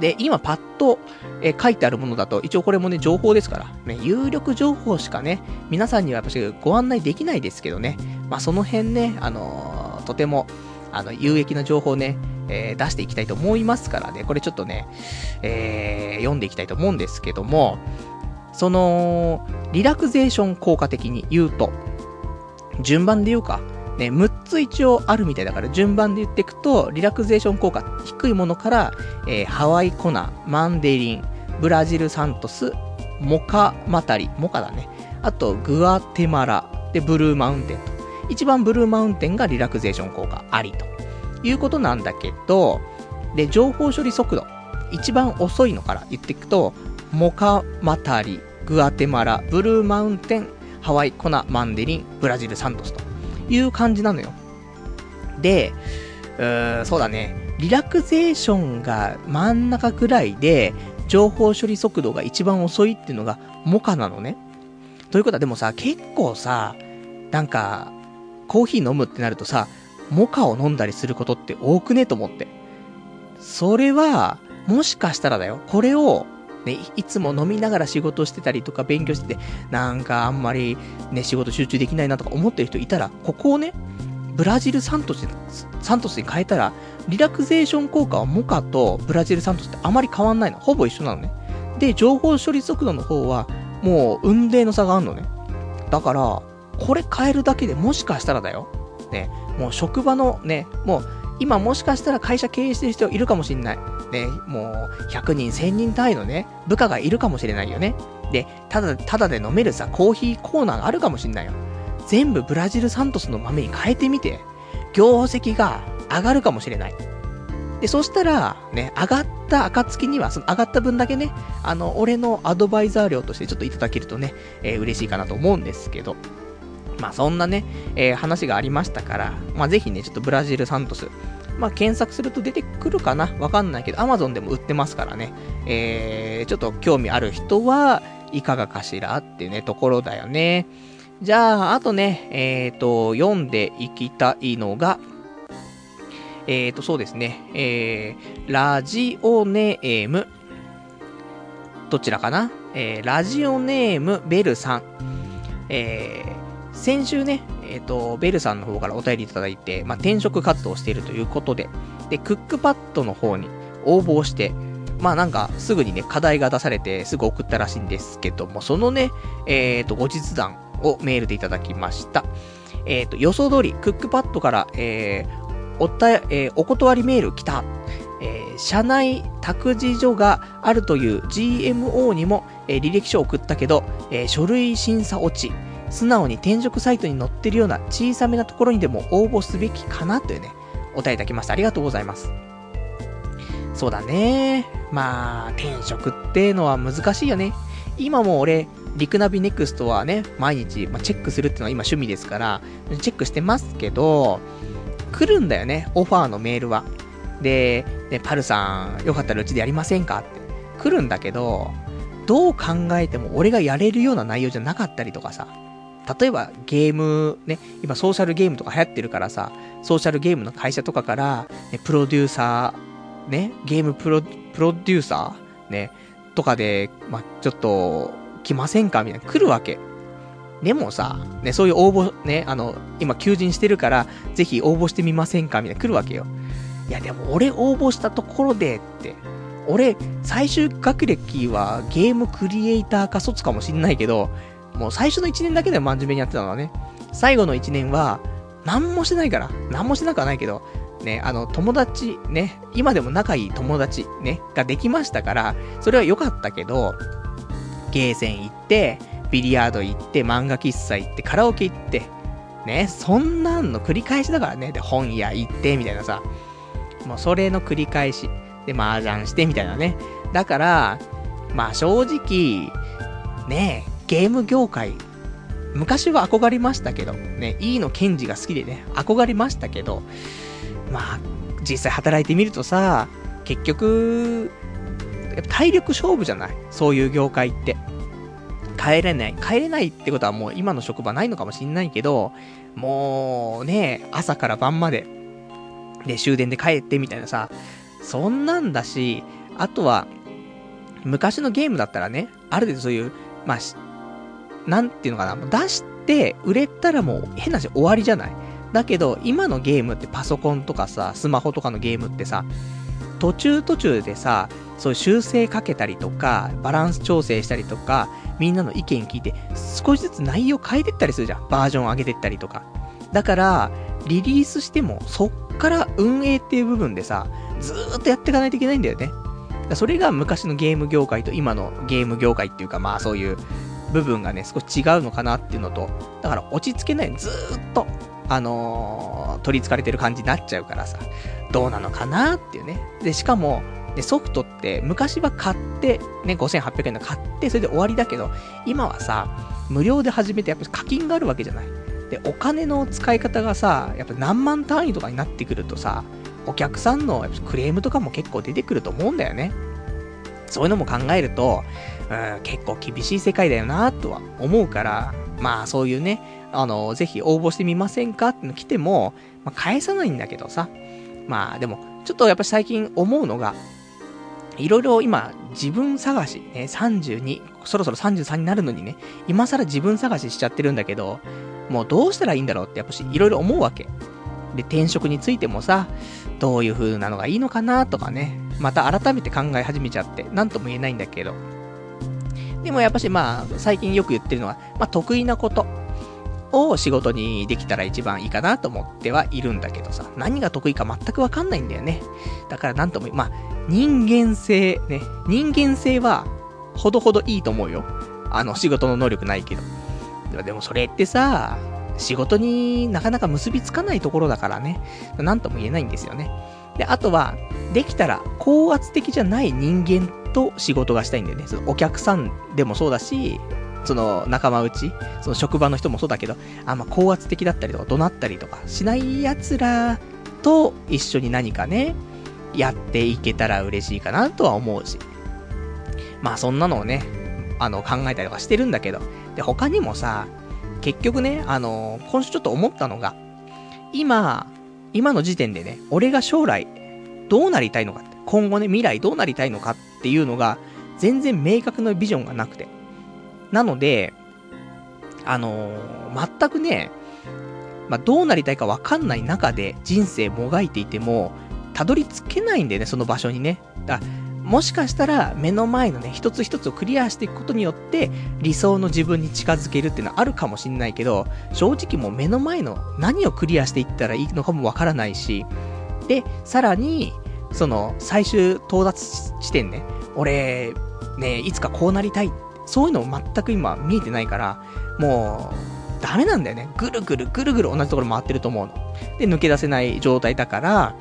S1: で、今パッと、え書いてあるものだと、一応これもね、情報ですから、ね、有力情報しかね、皆さんにはやっぱしご案内できないですけどね、まあその辺ね、あの、とても、あの、有益な情報をね、えー、出していきたいと思いますからね、これちょっとね、えー、読んでいきたいと思うんですけども、その、リラクゼーション効果的に言うと、順番で言うか、ね、6つ一応あるみたいだから順番で言っていくと、リラクゼーション効果低いものから、えー、ハワイコナ、マンデリン、ブラジルサントス、モカマタリ、モカだね。あと、グアテマラ、で、ブルーマウンテンと。一番ブルーマウンテンがリラクゼーション効果ありということなんだけど、で、情報処理速度、一番遅いのから言っていくと、モカマタリ、グアテマラ、ブルーマウンテン、ハワイコナ、マンデリン、ブラジルサントスという感じなのよ。で、うーそうだね、リラクゼーションが真ん中くらいで、情報処理速度が一番遅いっていうのがモカなのね。ということはでもさ、結構さ、なんか、コーヒー飲むってなるとさ、モカを飲んだりすることって多くね？と思って。それは、もしかしたらだよ。これを、ね、いつも飲みながら仕事してたりとか勉強してて、なんかあんまりね、仕事集中できないなとか思ってる人いたら、ここをね、ブラジルサントスサントスに変えたら、リラクゼーション効果はモカとブラジルサントスってあまり変わんないの。ほぼ一緒なのね。で、情報処理速度の方は、もう運命の差があるのね。だから、これ変えるだけでもしかしたらだよ。ね、もう職場のね、もう、今もしかしたら会社経営してる人いるかもしんない。ね、もう、100人、1000人単位のね、部下がいるかもしれないよね。で、ただ、ただで飲めるさ、コーヒーコーナーがあるかもしんないよ。全部ブラジルサントスの豆に変えてみて、業績が上がるかもしれない。で、そしたら、ね、上がった暁には、その上がった分だけね、あの、俺のアドバイザー料としてちょっといただけるとね、えー、嬉しいかなと思うんですけど。まあそんなね、えー、話がありましたから、まあぜひね、ちょっとブラジルサントス、まあ検索すると出てくるかなわかんないけど、アマゾンでも売ってますからね、えー、ちょっと興味ある人はいかがかしらってね、ところだよね。じゃあ、あとね、えっ、ー、と、読んでいきたいのが、えっ、ー、と、そうですね、えー、ラジオネーム、どちらかな？えー、ラジオネーム、ベルさん。えー、先週ね、えっ、ー、と、ベルさんの方からお便りいただいて、まあ、転職活動をしているということで、で、クックパッドの方に応募して、まあなんか、すぐにね、課題が出されて、すぐ送ったらしいんですけども、そのね、えっ、ー、と、後日談をメールでいただきました。えっ、ー、と、予想通り、クックパッドから、えー、おた、えー、お断りメール来た。えー、社内託児所があるという GMO にも、えー、履歴書を送ったけど、えー、書類審査落ち。素直に転職サイトに載ってるような小さめなところにでも応募すべきかなというね、お答えいただきました。ありがとうございます。そうだね。まあ、転職ってのは難しいよね。今も俺、リクナビネクストはね、毎日、ま、チェックするっていうのは今趣味ですから、チェックしてますけど、来るんだよね、オファーのメールは。で、ね、パルさん、よかったらうちでやりませんかって。来るんだけど、どう考えても俺がやれるような内容じゃなかったりとかさ。例えばゲーム、ね、今ソーシャルゲームとか流行ってるからさ、ソーシャルゲームの会社とかから、ね、プロデューサー、ね、ゲームプロ、プロデューサーね、とかで、まあちょっと、来ませんかみたいな、来るわけ。でもさ、ね、そういう応募、ね、あの、今求人してるから、ぜひ応募してみませんかみたいな来るわけよ。いや、でも俺応募したところでって、俺、最終学歴はゲームクリエイターか卒かもしんないけど、もう最初の1年だけで真面目にやってたのはね、最後の1年は、何もしてないから、何もしてなくはないけど、ね、あの、友達、ね、今でも仲いい友達、ね、ができましたから、それは良かったけど、ゲーセン行って、ビリヤード行って、漫画喫茶行って、カラオケ行って、ね、そんなんの繰り返しだからね。で、本屋行って、みたいなさ。もうそれの繰り返し。で、麻雀して、みたいなね。だから、まあ正直、ね、ゲーム業界、昔は憧れましたけど、ね、E のケンジが好きでね、憧れましたけど、まあ、実際働いてみるとさ、結局、体力勝負じゃない？そういう業界って。帰れない。帰れないってことはもう今の職場ないのかもしんないけど、もうね、朝から晩まで、で、終電で帰ってみたいなさ、そんなんだし、あとは、昔のゲームだったらね、ある程度そういう、まあ、なんていうのかな、出して、売れたらもう変な話終わりじゃないだけど、今のゲームってパソコンとかさ、スマホとかのゲームってさ、途中途中でさ、そういう修正かけたりとか、バランス調整したりとか、みんなの意見聞いて、少しずつ内容変えてったりするじゃん。バージョン上げてったりとか。だから、リリースしても、そっから運営っていう部分でさ、ずーっとやっていかないといけないんだよね。それが昔のゲーム業界と今のゲーム業界っていうか、まあそういう部分がね、少し違うのかなっていうのと、だから落ち着けない。ずーっとあのー、取り憑かれてる感じになっちゃうからさ、どうなのかなっていうね。で、しかも、で、ソフトって昔は買って、ね、5800円の買って、それで終わりだけど、今はさ、無料で始めてやっぱ課金があるわけじゃない。で、お金の使い方がさ、やっぱ何万単位とかになってくるとさ、お客さんのクレームとかも結構出てくると思うんだよね。そういうのも考えると、うん、結構厳しい世界だよなとは思うから、まあそういうね、あの、ぜひ応募してみませんかっての来ても、まあ、返さないんだけどさ。まあでも、ちょっとやっぱ最近思うのが、いろいろ今、自分探し、ね、32、そろそろ33になるのにね、今更自分探ししちゃってるんだけど、もうどうしたらいいんだろうってやっぱし、いろいろ思うわけ。で、転職についてもさ、どういう風なのがいいのかなとかね、また改めて考え始めちゃって、なんとも言えないんだけど。でもやっぱしまあ、最近よく言ってるのは、まあ得意なことを仕事にできたら一番いいかなと思ってはいるんだけどさ、何が得意か全くわかんないんだよね。だからなんとも、まあ、人間性、ね、人間性は、ほどほどいいと思うよ。あの、仕事の能力ないけど。でもそれってさ、仕事になかなか結びつかないところだからね、なんとも言えないんですよね。で、あとは、できたら高圧的じゃない人間と仕事がしたいんだよね。そのお客さんでもそうだし、その仲間内、その職場の人もそうだけど、あんま高圧的だったりとか怒鳴ったりとかしない奴らと一緒に何かね、やっていけたら嬉しいかなとは思うし。まあそんなのをね、あの考えたりとかしてるんだけど、で、他にもさ、結局ね、あの、今週ちょっと思ったのが、今、今の時点でね、俺が将来、どうなりたいのかって、今後ね、未来どうなりたいのかっっていうのが、全然明確なビジョンがなくて。なので、あのー、全くね、まあ、どうなりたいかわかんない中で人生もがいていても、たどり着けないんだよね、その場所にね。だもしかしたら目の前のね、一つ一つをクリアしていくことによって理想の自分に近づけるっていうのはあるかもしんないけど、正直もう目の前の何をクリアしていったらいいのかもわからないし、で、さらに、その最終到達地点ね、俺、ね、いつかこうなりたい。そういうの全く今見えてないから、もう、ダメなんだよね。ぐるぐるぐるぐる同じところ回ってると思うの。で、抜け出せない状態だから、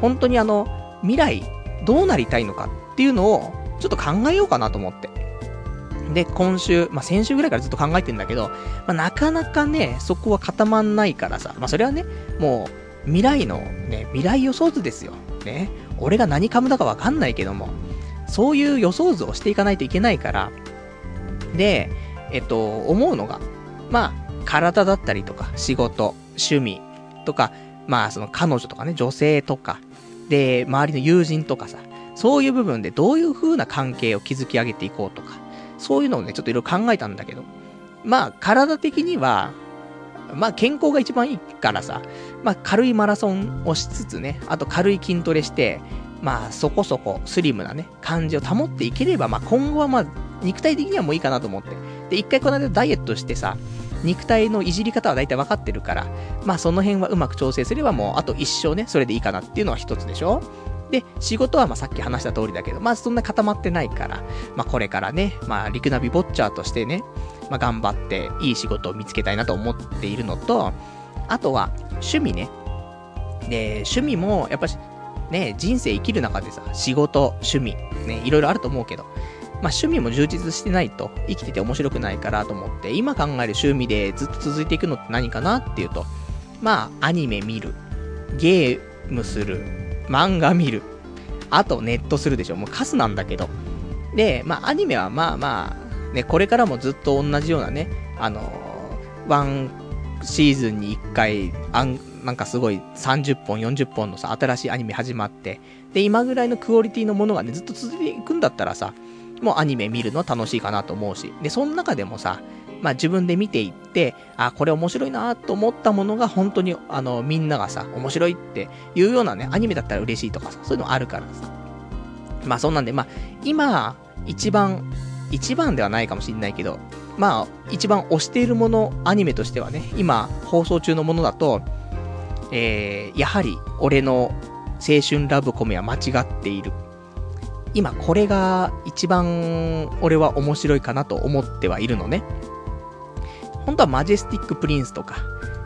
S1: 本当にあの、未来、どうなりたいのかっていうのを、ちょっと考えようかなと思って。で、今週、まあ、先週ぐらいからずっと考えてんだけど、まあ、なかなかね、そこは固まんないからさ、まあ、それはね、もう、未来の、ね、未来予想図ですよ。ね。俺が何株だかわかんないけども、そういう予想図をしていかないといけないから、で、えっと、思うのが、まあ、体だったりとか、仕事、趣味とか、まあ、その彼女とかね、女性とか、で、周りの友人とかさ、そういう部分でどういう風な関係を築き上げていこうとか、そういうのをね、ちょっといろいろ考えたんだけど、まあ、体的には、まあ、健康が一番いいからさ、まあ、軽いマラソンをしつつね、あと軽い筋トレして、まあ、そこそこスリムなね、感じを保っていければ、まあ、今後はまあ、肉体的にはもういいかなと思って。で、一回この間ダイエットしてさ、肉体のいじり方は大体分かってるから、まあその辺はうまく調整すればもうあと一生ね、それでいいかなっていうのは一つでしょ？で、仕事はまあさっき話した通りだけど、まあそんな固まってないから、まあこれからね、まあリクナビボッチャーとしてね、まあ頑張っていい仕事を見つけたいなと思っているのと、あとは趣味ね。で、趣味もやっぱし、ね、人生生きる中でさ、仕事、趣味、ね、いろいろあると思うけど、まあ、趣味も充実してないと生きてて面白くないからと思って、今考える趣味でずっと続いていくのって何かなっていうと、まあ、アニメ見る、ゲームする、漫画見る、あとネットするでしょ。もうカスなんだけど。で、まあ、アニメはまあまあ、ね、これからもずっと同じようなね、あの、ワンシーズンに1回、あん、なんかすごい30本、40本のさ、新しいアニメ始まって、で、今ぐらいのクオリティのものがね、ずっと続いていくんだったらさ、もうアニメ見るの楽しいかなと思うし。で、その中でもさ、まあ自分で見ていって、あ、これ面白いなと思ったものが本当に、あの、みんながさ、面白いっていうようなね、アニメだったら嬉しいとかさ、そういうのあるからさ。まあそんなんで、まあ、今、一番、一番ではないかもしんないけど、まあ、一番推しているもの、アニメとしてはね、今、放送中のものだと、えー、やはり、俺の青春ラブコメは間違っている。今これが一番俺は面白いかなと思ってはいるのね。本当はマジェスティックプリンスとか、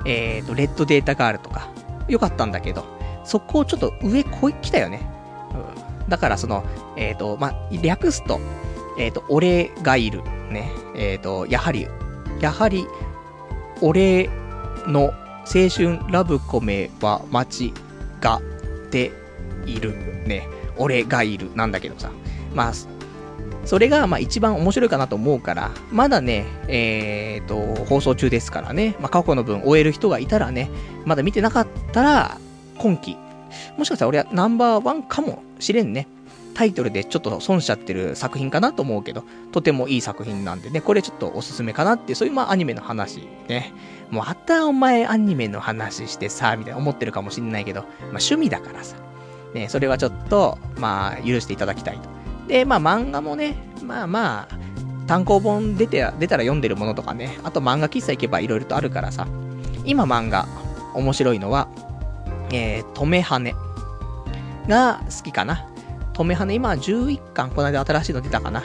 S1: えっ、ー、と、レッドデータガールとか、よかったんだけど、そこをちょっと上こい来たよね。うん、だからその、えっ、ー、と、まあ、略すと、えっ、と、俺がいる。ね。えっ、と、やはり、やはり、俺の青春ラブコメは間違っている。ね。俺がいるなんだけどさ。まあ、それがまあ一番面白いかなと思うから、まだね、えっ、ー、と、放送中ですからね、まあ過去の分終える人がいたらね、まだ見てなかったら、今季、もしかしたら俺はナンバーワンかもしれんね。タイトルでちょっと損しちゃってる作品かなと思うけど、とてもいい作品なんでね、これちょっとおすすめかなって、そういうまあアニメの話ね。もうまたお前アニメの話してさ、みたいな思ってるかもしんないけど、まあ趣味だからさ。ね、それはちょっと、まあ許していただきたいと。で、まあ漫画もね、まあまあ、単行本出て、出たら読んでるものとかね、あと漫画喫茶行けば色々とあるからさ、今漫画、面白いのは、えー、止めはねが好きかな。止めはね、今11巻、この間新しいの出たかな。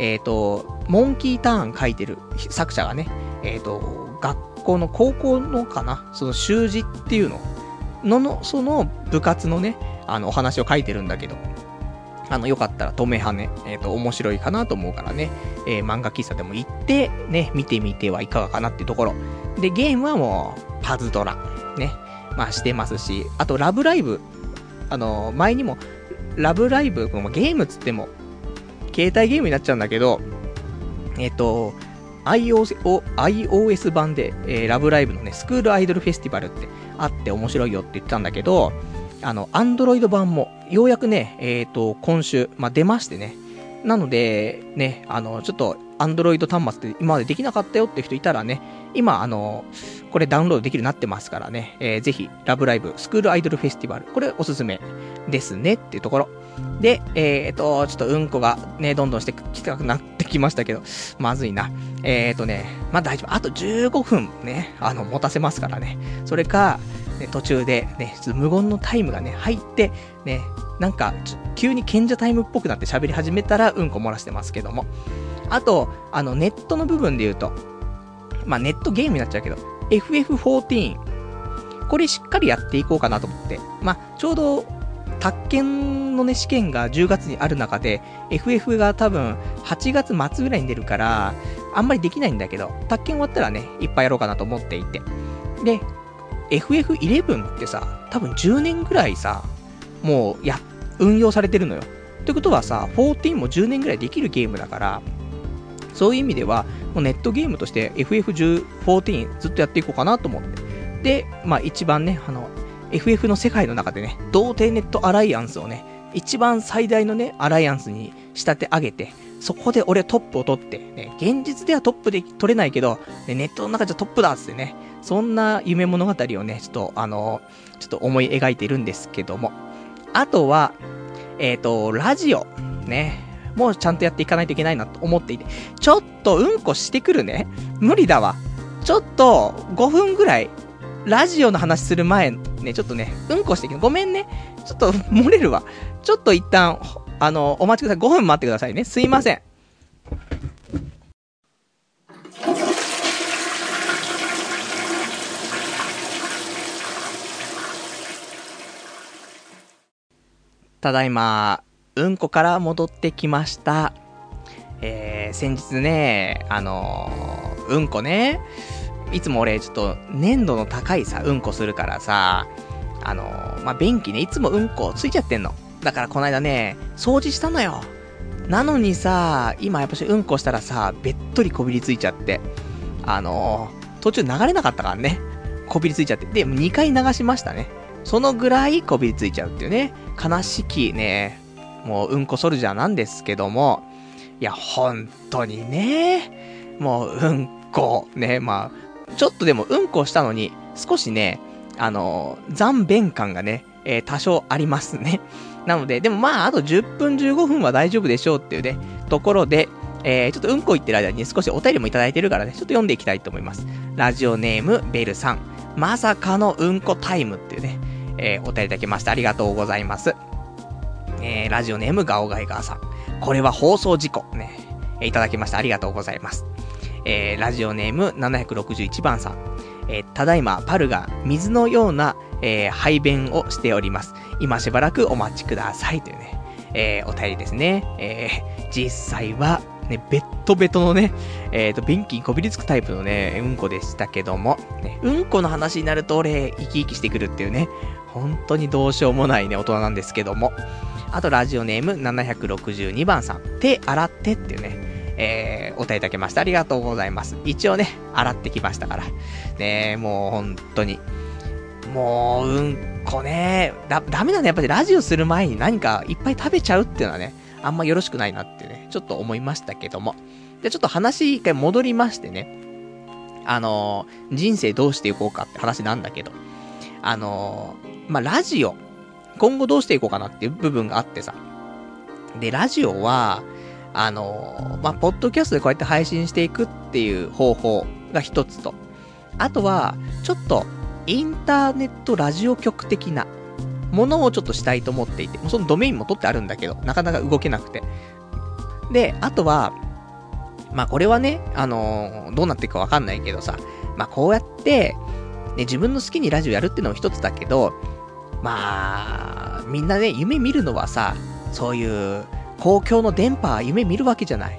S1: えっ、ー、と、モンキーターン書いてる作者がね、えっ、ー、と、学校の高校のかな、その習字っていうの？のの、その部活のね、あの、お話を書いてるんだけど、あの、よかったら、止めはね、えっ、ー、と、面白いかなと思うからね、えー、漫画喫茶でも行って、ね、見てみてはいかがかなっていうところ。で、ゲームはもう、パズドラ、ね、まあしてますし、あと、ラブライブ、あの、前にも、ラブライブ、このゲームつっても、携帯ゲームになっちゃうんだけど、えっ、と、iOS, iOS 版で、えー、ラブライブのね、スクールアイドルフェスティバルってあって面白いよって言ってたんだけど、あの、アンドロイド版も、ようやくね、えっ、ー、と、今週、まあ、出ましてね。なので、ね、あの、ちょっと、アンドロイド端末で今までできなかったよって人いたらね、今、あの、これダウンロードできるようになってますからね、えー、ぜひ、ラブライブ、スクールアイドルフェスティバル、これおすすめですねっていうところ。で、えっ、と、ちょっとうんこがね、どんどんしてきたくなってきましたけど、まずいな。えっ、とね、まあ大丈夫。あと15分ね、あの、持たせますからね。それか、ね、途中でね、無言のタイムがね、入って、ね、なんか、急に賢者タイムっぽくなって喋り始めたら、うんこ漏らしてますけども。あと、あの、ネットの部分で言うと、まあ、ネットゲームになっちゃうけど、FF14。これしっかりやっていこうかなと思って。まあ、ちょうど、宅建のね、試験が10月にある中で、FF が多分8月末ぐらいに出るから、あんまりできないんだけど、宅建終わったらね、いっぱいやろうかなと思っていて。で、FF11 ってさ、多分10年ぐらいさ、もう、や、運用されてるのよ。ってことはさ、14も10年ぐらいできるゲームだから、そういう意味では、もうネットゲームとして FF14 ずっとやっていこうかなと思って。で、まあ一番ね、あの、FF の世界の中でね、童貞ネットアライアンスをね、一番最大のね、アライアンスに仕立て上げて、そこで俺はトップを取って、ね、現実ではトップで取れないけど、ね、ネットの中じゃトップだっつってね、そんな夢物語をね、ちょっと、あの、ちょっと思い描いているんですけども。あとは、えっ、ー、と、ラジオ。ね。もうちゃんとやっていかないといけないなと思っていて。ちょっとうんこしてくるね。無理だわ。ちょっと、5分ぐらい、ラジオの話する前、ね、ちょっとね、うんこしてきて、ごめんね。ちょっと漏れるわ。ちょっと一旦、あの、お待ちください。5分待ってくださいね。すいません。ただいま、うんこから戻ってきました。えー、先日ね、あのー、うんこね、いつも俺ちょっと粘度の高いさ、うんこするからさ、あのー、まあ、便器ね、いつもうんこついちゃってんの。だからこの間ね、掃除したのよ。なのにさ、今やっぱしうんこしたらさ、べっとりこびりついちゃって、あのー、途中流れなかったからね、こびりついちゃって。で、2回流しましたね。そのぐらいこびりついちゃうっていうね、悲しきね、もううんこソルジャーなんですけども、いや、本当にね、もううんこ、ね、まあ、ちょっとでもうんこしたのに、少しね、あの、残便感がね、えー、多少ありますね。なので、でもまあ、あと10分15分は大丈夫でしょうっていうね、ところで、えー、ちょっとうんこ言ってる間に少しお便りもいただいてるからね、ちょっと読んでいきたいと思います。ラジオネーム、ベルさん。まさかのうんこタイムっていうね、えー、お便りいただきましてありがとうございます。えー、ラジオネームガオガイガーさん。これは放送事故。ね、え、いただきましてありがとうございます。えー、ラジオネーム761番さん。えー、ただいま、パルが水のような、えー、排便をしております。今しばらくお待ちください。というね、えー、お便りですね。えー、実際は、ね、ベッドベトのね、えっ、ー、と、便器にこびりつくタイプのね、うんこでしたけども、ね、うんこの話になると俺、生き生きしてくるっていうね、本当にどうしようもないね、大人なんですけども。あと、ラジオネーム762番さん、手洗ってっていうね、えー、お答えいただきました。ありがとうございます。一応ね、洗ってきましたから。ねもう本当に、もう、うんこね、だ、ダメだね。やっぱりラジオする前に何かいっぱい食べちゃうっていうのはね、あんまよろしくないなってね、ちょっと思いましたけども。で、ちょっと話一回戻りましてね。あの、人生どうしていこうかって話なんだけど。あの、まあ、ラジオ。今後どうしていこうかなっていう部分があってさ。で、ラジオは、あの、まあ、ポッドキャストでこうやって配信していくっていう方法が一つと。あとは、ちょっと、インターネットラジオ局的なものをちょっとしたいと思っていて、もうそのドメインも取ってあるんだけど、なかなか動けなくて。で、あとは、まあこれはね、あのー、どうなっていくかわかんないけどさ、まあこうやって、ね、自分の好きにラジオやるっていうのも一つだけど、まあ、みんなね、夢見るのはさ、そういう公共の電波夢見るわけじゃない。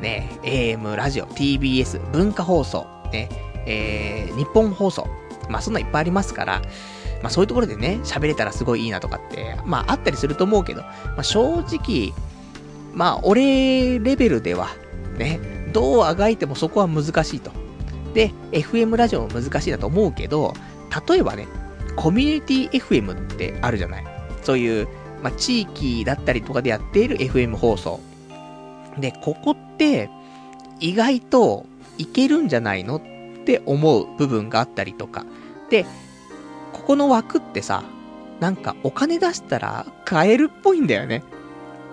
S1: ね、AM ラジオ、TBS、文化放送、ね、えー、日本放送。まあそんないっぱいありますから、まあそういうところでね、喋れたらすごいいいなとかって、まああったりすると思うけど、まあ正直、まあ俺レベルでは、ね、どうあがいてもそこは難しいと。で、FM ラジオも難しいなと思うけど、例えばね、コミュニティ FM ってあるじゃない？そういう、まあ、地域だったりとかでやっている FM 放送。で、ここって、意外といけるんじゃないの？って思う部分があったりとか。で、ここの枠ってさ、なんかお金出したら買えるっぽいんだよね。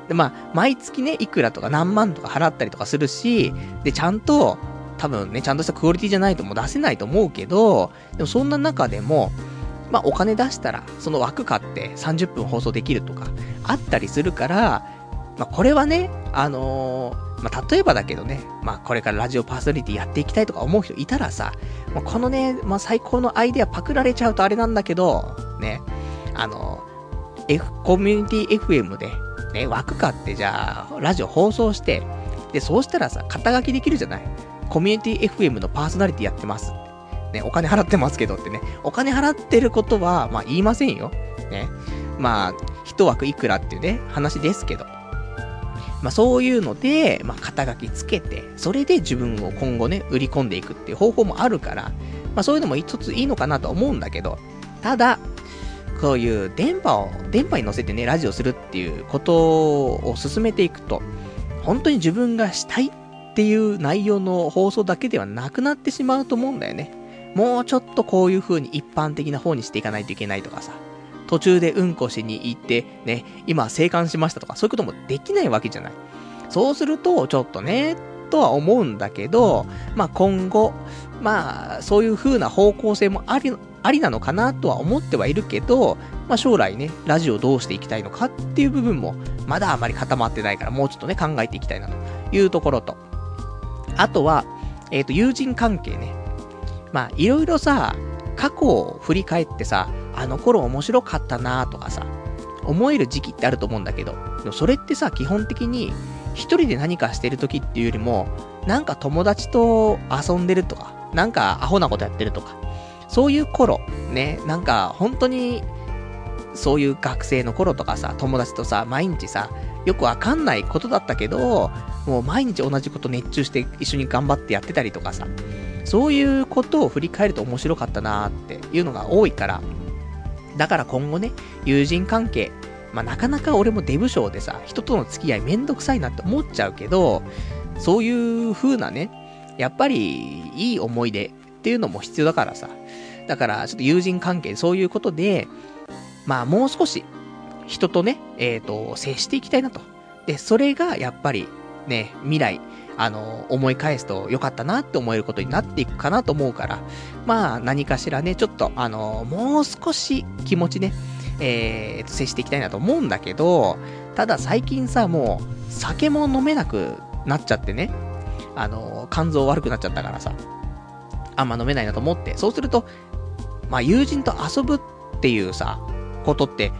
S1: で、まあ、毎月ね、いくらとか何万とか払ったりとかするし、で、ちゃんと、多分ね、ちゃんとしたクオリティじゃないともう出せないと思うけど、でもそんな中でも、まあ、お金出したら、その枠買って30分放送できるとか、あったりするから、まあ、これはね、あのー、まあ、例えばだけどね、まあ、これからラジオパーソナリティやっていきたいとか思う人いたらさ、まあ、このね、まあ、最高のアイデアパクられちゃうとあれなんだけど、ね、あの、F、コミュニティ FM で、ね、枠買ってじゃあ、ラジオ放送して、で、そうしたらさ、肩書きできるじゃない？コミュニティ FM のパーソナリティやってます。ね、お金払ってますけどってね、お金払ってることは、まあ言いませんよ。ね。まあ、一枠いくらっていうね、話ですけど。まあそういうので、まあ肩書きつけて、それで自分を今後ね、売り込んでいくっていう方法もあるから、まあそういうのも一ついいのかなと思うんだけど、ただ、こういう電波を、電波に乗せてね、ラジオするっていうことを進めていくと、本当に自分がしたいっていう内容の放送だけではなくなってしまうと思うんだよね。もうちょっとこういう風に一般的な方にしていかないといけないとかさ、途中でうんこしに行って、ね、今生還しましたとか、そういうこともできないわけじゃない。そうすると、ちょっとね、とは思うんだけど、まあ今後、まあそういう風な方向性もあり、ありなのかなとは思ってはいるけど、まあ将来ね、ラジオどうしていきたいのかっていう部分も、まだあまり固まってないから、もうちょっとね、考えていきたいなというところと。あとは、えっ、ー、と、友人関係ね。まあ、いろいろさ、過去を振り返ってさ、あの頃面白かったなとかさ、思える時期ってあると思うんだけど、でもそれってさ、基本的に、一人で何かしてる時っていうよりも、なんか友達と遊んでるとか、なんかアホなことやってるとか、そういう頃、ね、なんか本当に、そういう学生の頃とかさ、友達とさ、毎日さ、よくわかんないことだったけど、もう毎日同じこと熱中して一緒に頑張ってやってたりとかさ、そういうことを振り返ると面白かったなっていうのが多いから、だから今後ね、友人関係、まあ、なかなか俺もデブ賞でさ、人との付き合いめんどくさいなって思っちゃうけど、そういう風なね、やっぱりいい思い出っていうのも必要だからさ。だからちょっと友人関係そういうことで、まあもう少し人とね、えっ、ー、と、接していきたいなと。で、それがやっぱりね、未来、あの、思い返すと良かったなって思えることになっていくかなと思うから、まあ、何かしらね、ちょっと、あの、もう少し気持ちね、えー、接していきたいなと思うんだけど、ただ最近さ、もう、酒も飲めなくなっちゃってね、あの、肝臓悪くなっちゃったからさ、あんま飲めないなと思って、そうすると、まあ、友人と遊ぶっていうさ、ことって、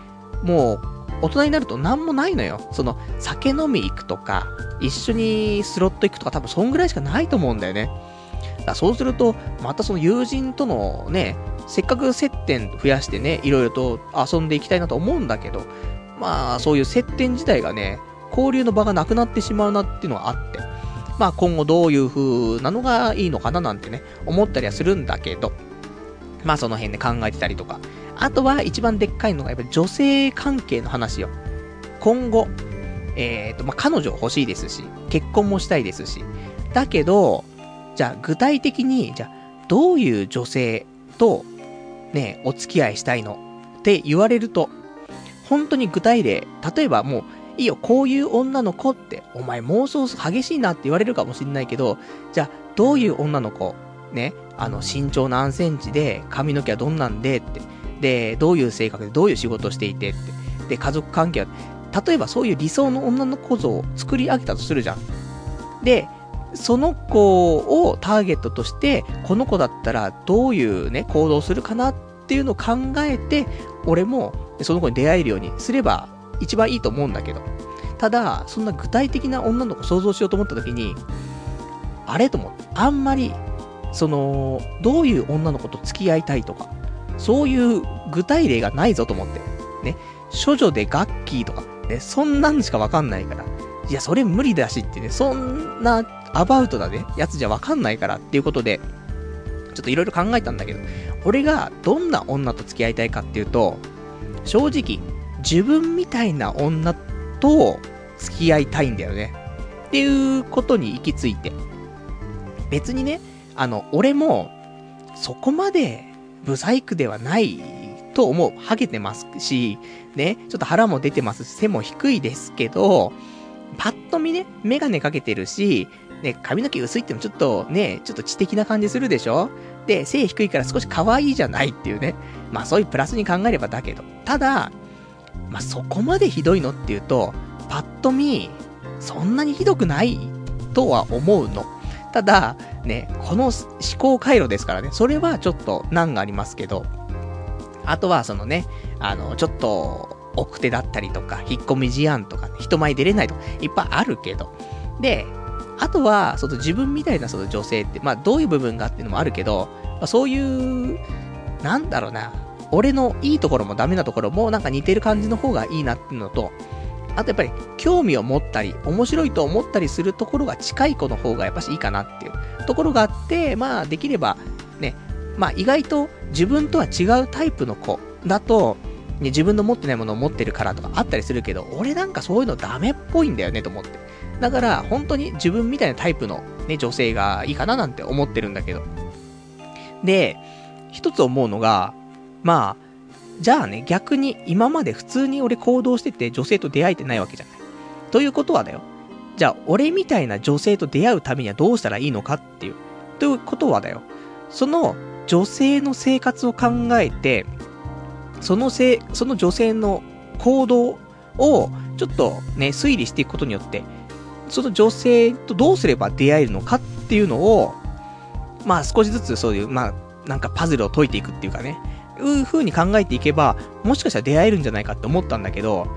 S1: もう、大人になると何もないのよ。その、酒飲み行くとか、一緒にスロット行くとか多分そんぐらいしかないと思うんだよね。だそうすると、またその友人とのね、せっかく接点増やしてね、いろいろと遊んでいきたいなと思うんだけど、まあそういう接点自体がね、交流の場がなくなってしまうなっていうのがあって、まあ今後どういう風なのがいいのかななんてね、思ったりはするんだけど、まあその辺で考えてたりとか、あとは一番でっかいのがやっぱり女性関係の話よ。今後、えっ、ー、と、まあ、彼女欲しいですし、結婚もしたいですし。だけど、じゃあ具体的に、じゃあどういう女性と、ね、お付き合いしたいの？って言われると、本当に具体例、例えばもう、いいよ、こういう女の子って、お前妄想激しいなって言われるかもしんないけど、じゃあ、どういう女の子？ね、あの、身長何センチで、髪の毛はどんなんでって、で、どういう性格でどういう仕事をしていてって、で、家族関係は、例えばそういう理想の女の子像を作り上げたとするじゃん。で、その子をターゲットとして、この子だったらどういうね、行動するかなっていうのを考えて、俺もその子に出会えるようにすれば一番いいと思うんだけど。ただ、そんな具体的な女の子想像しようと思った時に、あれと思って、あんまり、その、どういう女の子と付き合いたいとか、そういう具体例がないぞと思って。ね。処女でガッキーとか、ね、そんなんしかわかんないから。いや、それ無理だしってね、そんなアバウトなね、やつじゃわかんないからっていうことで、ちょっといろいろ考えたんだけど、俺がどんな女と付き合いたいかっていうと、正直、自分みたいな女と付き合いたいんだよね。っていうことに行き着いて。別にね、あの、俺も、そこまで、ブサイクではないと思う。ハゲてますし、ね、ちょっと腹も出てますし、背も低いですけど、パッと見ね、メガネかけてるし、ね、髪の毛薄いってもちょっとね、ちょっと知的な感じするでしょ？で、背低いから少し可愛いじゃないっていうね。まあそういうプラスに考えればだけど。ただ、まあそこまでひどいのっていうと、パッと見、そんなにひどくないとは思うの。ただ、ね、この思考回路ですからね、それはちょっと難がありますけど、あとはそのね、あの、ちょっと、奥手だったりとか、引っ込み思案とか、ね人前出れないとか、いっぱいあるけど。で、あとは、その自分みたいなその女性って、まあどういう部分がっていうのもあるけど、まあ、そういう、なんだろうな、俺のいいところもダメなところもなんか似てる感じの方がいいなっていうのと、あとやっぱり興味を持ったり、面白いと思ったりするところが近い子の方がやっぱしいいかなっていうところがあって、まあできればね、まあ意外と自分とは違うタイプの子だと、ね、自分の持ってないものを持ってるからとかあったりするけど、俺なんかそういうのダメっぽいんだよねと思って。だから、本当に自分みたいなタイプのね、女性がいいかななんて思ってるんだけど。で、一つ思うのが、まあ、じゃあね、逆に今まで普通に俺行動してて女性と出会えてないわけじゃない。ということはだよ。じゃあ、俺みたいな女性と出会うためにはどうしたらいいのかっていう。ということはだよ。その女性の生活を考えて、そのせその女性の行動をちょっとね、推理していくことによって、その女性とどうすれば出会えるのかっていうのを、まあ少しずつそういう、まあなんかパズルを解いていくっていうかね、いう風に考えていけば、もしかしたら出会えるんじゃないかって思ったんだけど、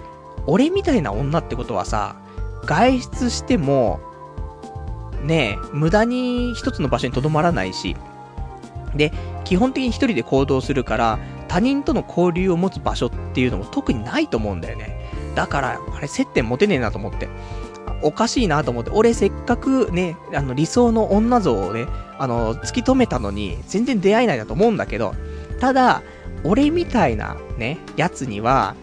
S1: 俺みたいな女ってことはさ、外出しても、ねえ、無駄に一つの場所に留まらないし、で、基本的に一人で行動するから、他人との交流を持つ場所っていうのも特にないと思うんだよね。だから、あれ接点持てねえなと思って。おかしいなと思って、俺せっかくね、あの理想の女像をね、あの、突き止めたのに、全然出会えないなと思うんだけど、ただ、俺みたいなね、やつには、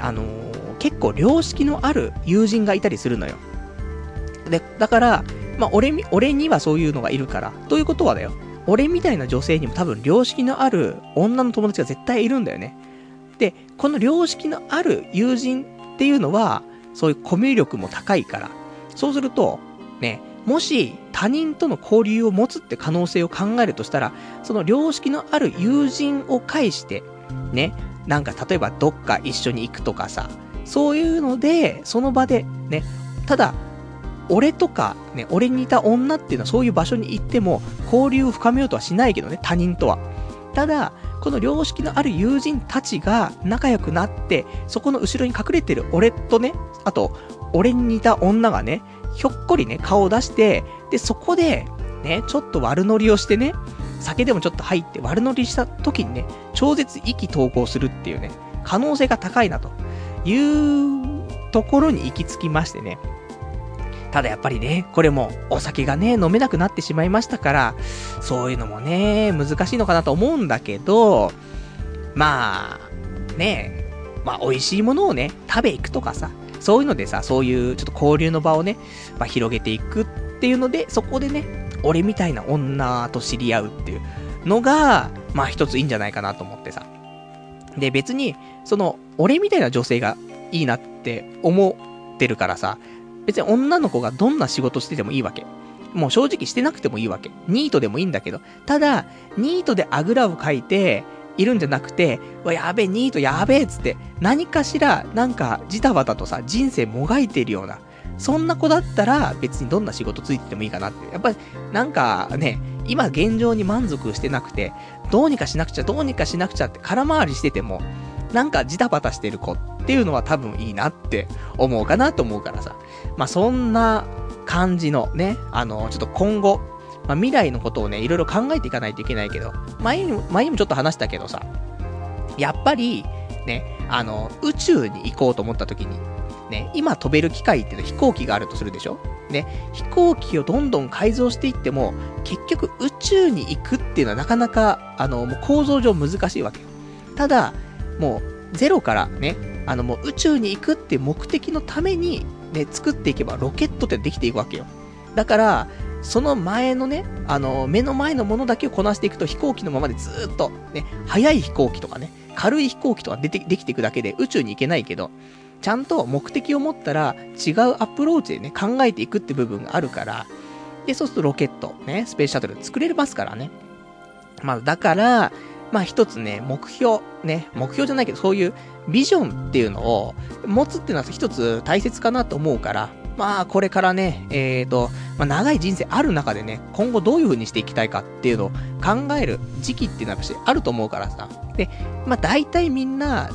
S1: あのー、結構良識のある友人がいたりするのよ。で、だから、まあ、俺俺にはそういうのがいるから。ということはだよ。俺みたいな女性にも多分良識のある女の友達が絶対いるんだよね。で、この良識のある友人っていうのは、そういうコミュ力も高いから、そうすると、ね、もし他人との交流を持つって可能性を考えるとしたら、その良識のある友人を介して、ね、なんか例えばどっか一緒に行くとかさ、そういうので、その場で、ね、ただ、俺とか、ね、俺に似た女っていうのはそういう場所に行っても、交流を深めようとはしないけどね、他人とは。ただ、この良識のある友人たちが仲良くなって、そこの後ろに隠れてる俺とね、あと、俺に似た女がね、ひょっこりね、顔を出して、で、そこで、ね、ちょっと悪乗りをしてね、酒でもちょっと入って悪乗りした時にね、超絶意気投稿するっていうね、可能性が高いなというところに行き着きましてね。ただやっぱりね、これもお酒がね、飲めなくなってしまいましたから、そういうのもね、難しいのかなと思うんだけど、まあ、ね、まあ美味しいものをね、食べ行くとかさ、そういうのでさ、そういうちょっと交流の場をね、まあ広げていくっていうので、そこでね、俺みたいな女と知り合うっていうのが、まあ一ついいんじゃないかなと思ってさ。で、別に、その、俺みたいな女性がいいなって思ってるからさ、別に女の子がどんな仕事しててもいいわけ。もう正直してなくてもいいわけ。ニートでもいいんだけど。ただ、ニートであぐらをかいて、いるんじゃなくて、わ、やべえ、ニートやべえっつって、何かしら、なんか、ジタバタとさ、人生もがいてるような、そんな子だったら、別にどんな仕事ついててもいいかなって。やっぱり、なんかね、今現状に満足してなくて、どうにかしなくちゃ、どうにかしなくちゃって空回りしてても、なんかジタバタしてる子っていうのは多分いいなって思うかなと思うからさ。まあ、そんな感じのね、あの、ちょっと今後、まあ、未来のことをね、いろいろ考えていかないといけないけど、前にも、前にもちょっと話したけどさ、やっぱり、ね、あの、宇宙に行こうと思った時に、ね、今飛べる機械っていうのは飛行機があるとするでしょ？ね、飛行機をどんどん改造していっても、結局宇宙に行くっていうのはなかなか、あの、もう構造上難しいわけよ。ただ、もう、ゼロからね、あの、もう宇宙に行くっていう目的のために、ね、作っていけばロケットってできていくわけよ。だから、その前のね、あの、目の前のものだけをこなしていくと飛行機のままでずっと、ね、速い飛行機とかね、軽い飛行機とか出て、できていくだけで宇宙に行けないけど、ちゃんと目的を持ったら違うアプローチでね、考えていくって部分があるから、で、そうするとロケット、ね、スペースシャトル作れますからね。まあ、だから、まあ一つね、目標、ね、目標じゃないけど、そういうビジョンっていうのを持つっていうのは一つ大切かなと思うから、まあこれからね、えーと、まあ長い人生ある中でね、今後どういう風にしていきたいかっていうのを考える時期っていうのはやっぱりあると思うからさ。で、まあ大体みんな、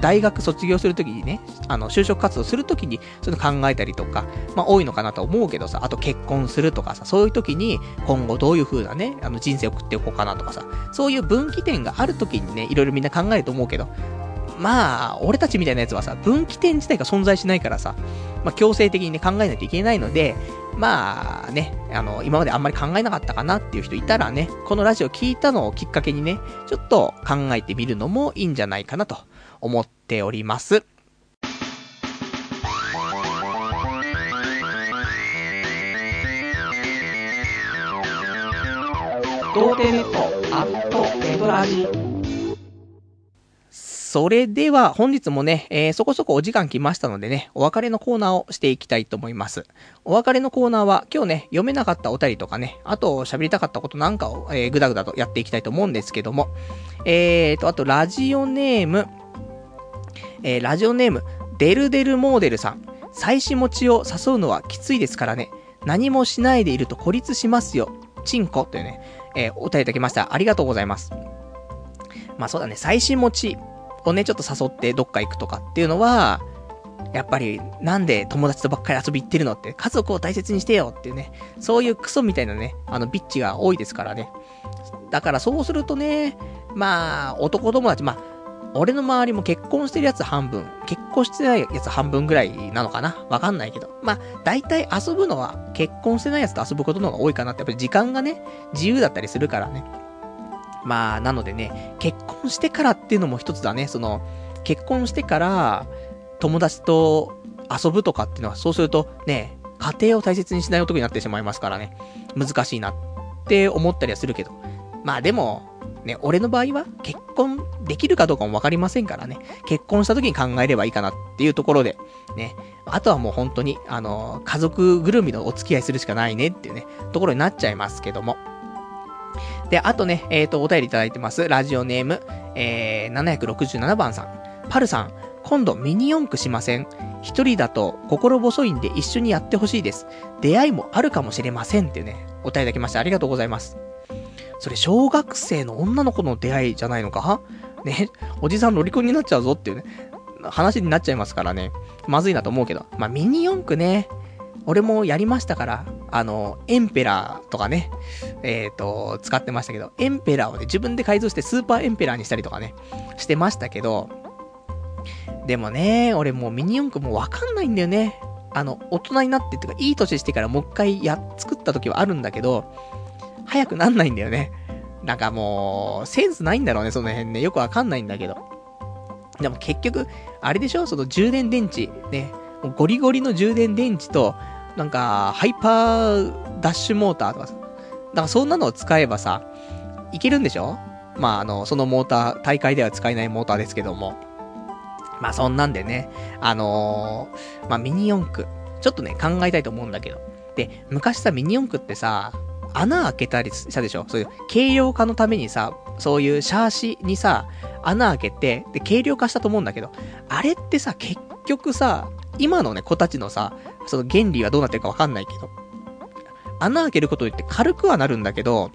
S1: 大学卒業するときにね、あの、就職活動するときに、そういうの考えたりとか、まあ多いのかなと思うけどさ、あと結婚するとかさ、そういうときに、今後どういう風なね、あの人生を送っていこうかなとかさ、そういう分岐点があるときにね、いろいろみんな考えると思うけど、まあ、俺たちみたいなやつはさ、分岐点自体が存在しないからさ、まあ強制的にね、考えないといけないので、まあね、あの、今まであんまり考えなかったかなっていう人いたらね、このラジオ聞いたのをきっかけにね、ちょっと考えてみるのもいいんじゃないかなと思っております。童貞ネットアットネトラジそれでは本日もね、えー、そこそこお時間来ましたのでね、お別れのコーナーをしていきたいと思います。お別れのコーナーは今日ね、読めなかったお便りとかね、あと喋りたかったことなんかを、えー、ぐだぐだとやっていきたいと思うんですけども、えーと、あとラジオネーム、えー、ラジオネーム、デルデルモーデルさん、妻子持ちを誘うのはきついですからね、何もしないでいると孤立しますよ。チンコというね、えー、お便りいただきました。ありがとうございます。まあそうだね、最新持ちをね、ちょっと誘ってどっか行くとかっていうのは、やっぱり、なんで友達とばっかり遊び行ってるのって、家族を大切にしてよっていうね、そういうクソみたいなね、あの、ビッチが多いですからね。だからそうするとね、まあ、男友達、まあ、俺の周りも結婚してるやつ半分、結婚してないやつ半分ぐらいなのかなわかんないけど。まあ、大体遊ぶのは結婚してないやつと遊ぶことの方が多いかなって、やっぱり時間がね、自由だったりするからね。まあ、なのでね、結婚してからっていうのも一つだね。その、結婚してから、友達と遊ぶとかっていうのは、そうするとね、家庭を大切にしない男になってしまいますからね。難しいなって思ったりはするけど。まあでも、ね、俺の場合は結婚できるかどうかもわかりませんからね。結婚した時に考えればいいかなっていうところで、ね。あとはもう本当に、あの、家族ぐるみのお付き合いするしかないねっていうね、ところになっちゃいますけども。で、あとね、えっ、ー、と、お便りいただいてます。ラジオネーム、えー、767番さん。パルさん、今度ミニ四駆しません？一人だと心細いんで一緒にやってほしいです。出会いもあるかもしれませんっていうね、お便りいただきましてありがとうございます。それ小学生の女の子の出会いじゃないのか？ね、おじさんロリコンになっちゃうぞっていうね、話になっちゃいますからね、まずいなと思うけど。まあ、ミニ四駆ね、俺もやりましたから、あの、エンペラーとかね、えっ、ー、と、使ってましたけど、エンペラーをね、自分で改造してスーパーエンペラーにしたりとかね、してましたけど、でもね、俺もうミニ四駆もうわかんないんだよね。あの、大人になってっていうか、いい年してからもう一回や、作った時はあるんだけど、早くなんないんだよね。なんかもう、センスないんだろうね、その辺ね。よくわかんないんだけど。でも結局、あれでしょ？その充電電池。ね。ゴリゴリの充電電池と、なんか、ハイパーダッシュモーターとかさ。だからそんなのを使えばさ、いけるんでしょ？まあ、あの、そのモーター、大会では使えないモーターですけども。まあ、そんなんでね、あのー、まあ、ミニ四駆。ちょっとね、考えたいと思うんだけど。で、昔さ、ミニ四駆ってさ、穴開けたりしたでしょ？そういう、軽量化のためにさ、そういうシャーシにさ、穴開けて、で、軽量化したと思うんだけど、あれってさ、結局さ、今のね、子たちのさ、その原理はどうなってるかわかんないけど、穴開けることによって軽くはなるんだけど、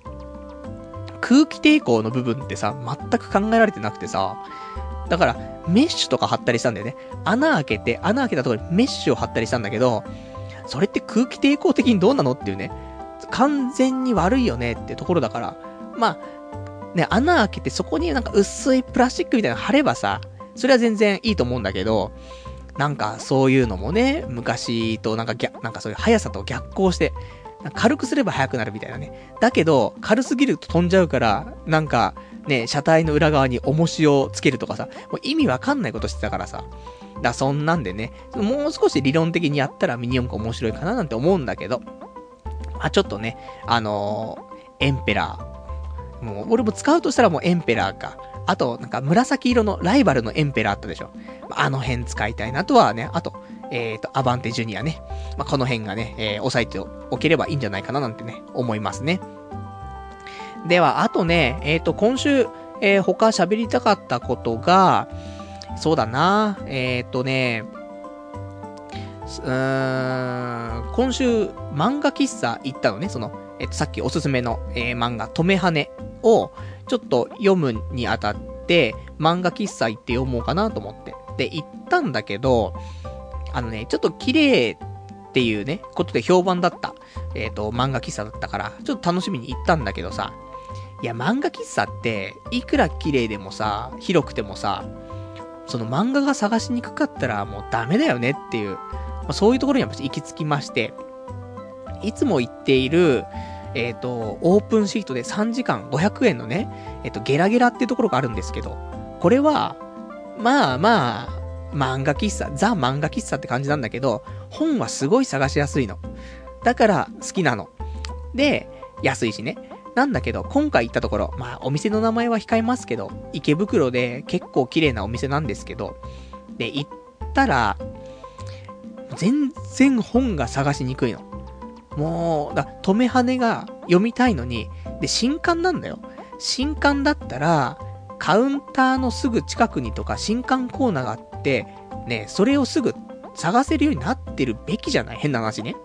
S1: 空気抵抗の部分ってさ、全く考えられてなくてさ、だから、メッシュとか貼ったりしたんだよね。穴開けて、穴開けたところにメッシュを貼ったりしたんだけど、それって空気抵抗的にどうなのっていうね。完全に悪いよねってところだから、まあ、ね、穴開けてそこになんか薄いプラスチックみたいなの貼ればさ、それは全然いいと思うんだけど、なんかそういうのもね、昔となんか逆、なんかそういう速さと逆行して、軽くすれば速くなるみたいなね。だけど、軽すぎると飛んじゃうから、なんか、ね、車体の裏側に重しをつけるとかさ、もう意味わかんないことしてたからさ。だそんなんでね、もう少し理論的にやったらミニ四駆面白いかななんて思うんだけど、あちょっとね、あのー、エンペラー。もう、俺も使うとしたらもうエンペラーか。あと、なんか紫色のライバルのエンペラーあったでしょ。あの辺使いたいなとはね、あと、えっ、ー、と、アバンテジュニアね。まあ、この辺がね、えー、押さえておければいいんじゃないかななんてね、思いますね。では、あとね、えっ、ー、と、今週、えー、他喋りたかったことが、そうだな、えっ、ー、とね、うーん、今週、漫画喫茶行ったのね、その、えっ、と、さっきおすすめの、えー、漫画、止めはねを、ちょっと読むにあたって、漫画喫茶行って読もうかなと思って。で、行ったんだけど、あのね、ちょっと綺麗っていうね、ことで評判だった、えっ、ー、と、漫画喫茶だったから、ちょっと楽しみに行ったんだけどさ、いや、漫画喫茶って、いくら綺麗でもさ、広くてもさ、その漫画が探しにくかったらもうダメだよねっていう、まあ、そういうところには行き着きまして、いつも行っている、えっ、ー、と、オープンシートで3時間500円のね、えっ、ー、と、ゲラゲラってところがあるんですけど、これは、まあまあ、漫画喫茶、ザ漫画喫茶って感じなんだけど、本はすごい探しやすいの。だから好きなの。で、安いしね。なんだけど、今回行ったところ、まあ、お店の名前は控えますけど、池袋で結構綺麗なお店なんですけど、で、行ったら、全然本が探しにくいの。もう、だ、止め羽が読みたいのに、で、新刊なんだよ。新刊だったら、カウンターのすぐ近くにとか新刊コーナーがあって、ね、それをすぐ探せるようになってるべきじゃない？変な話ね。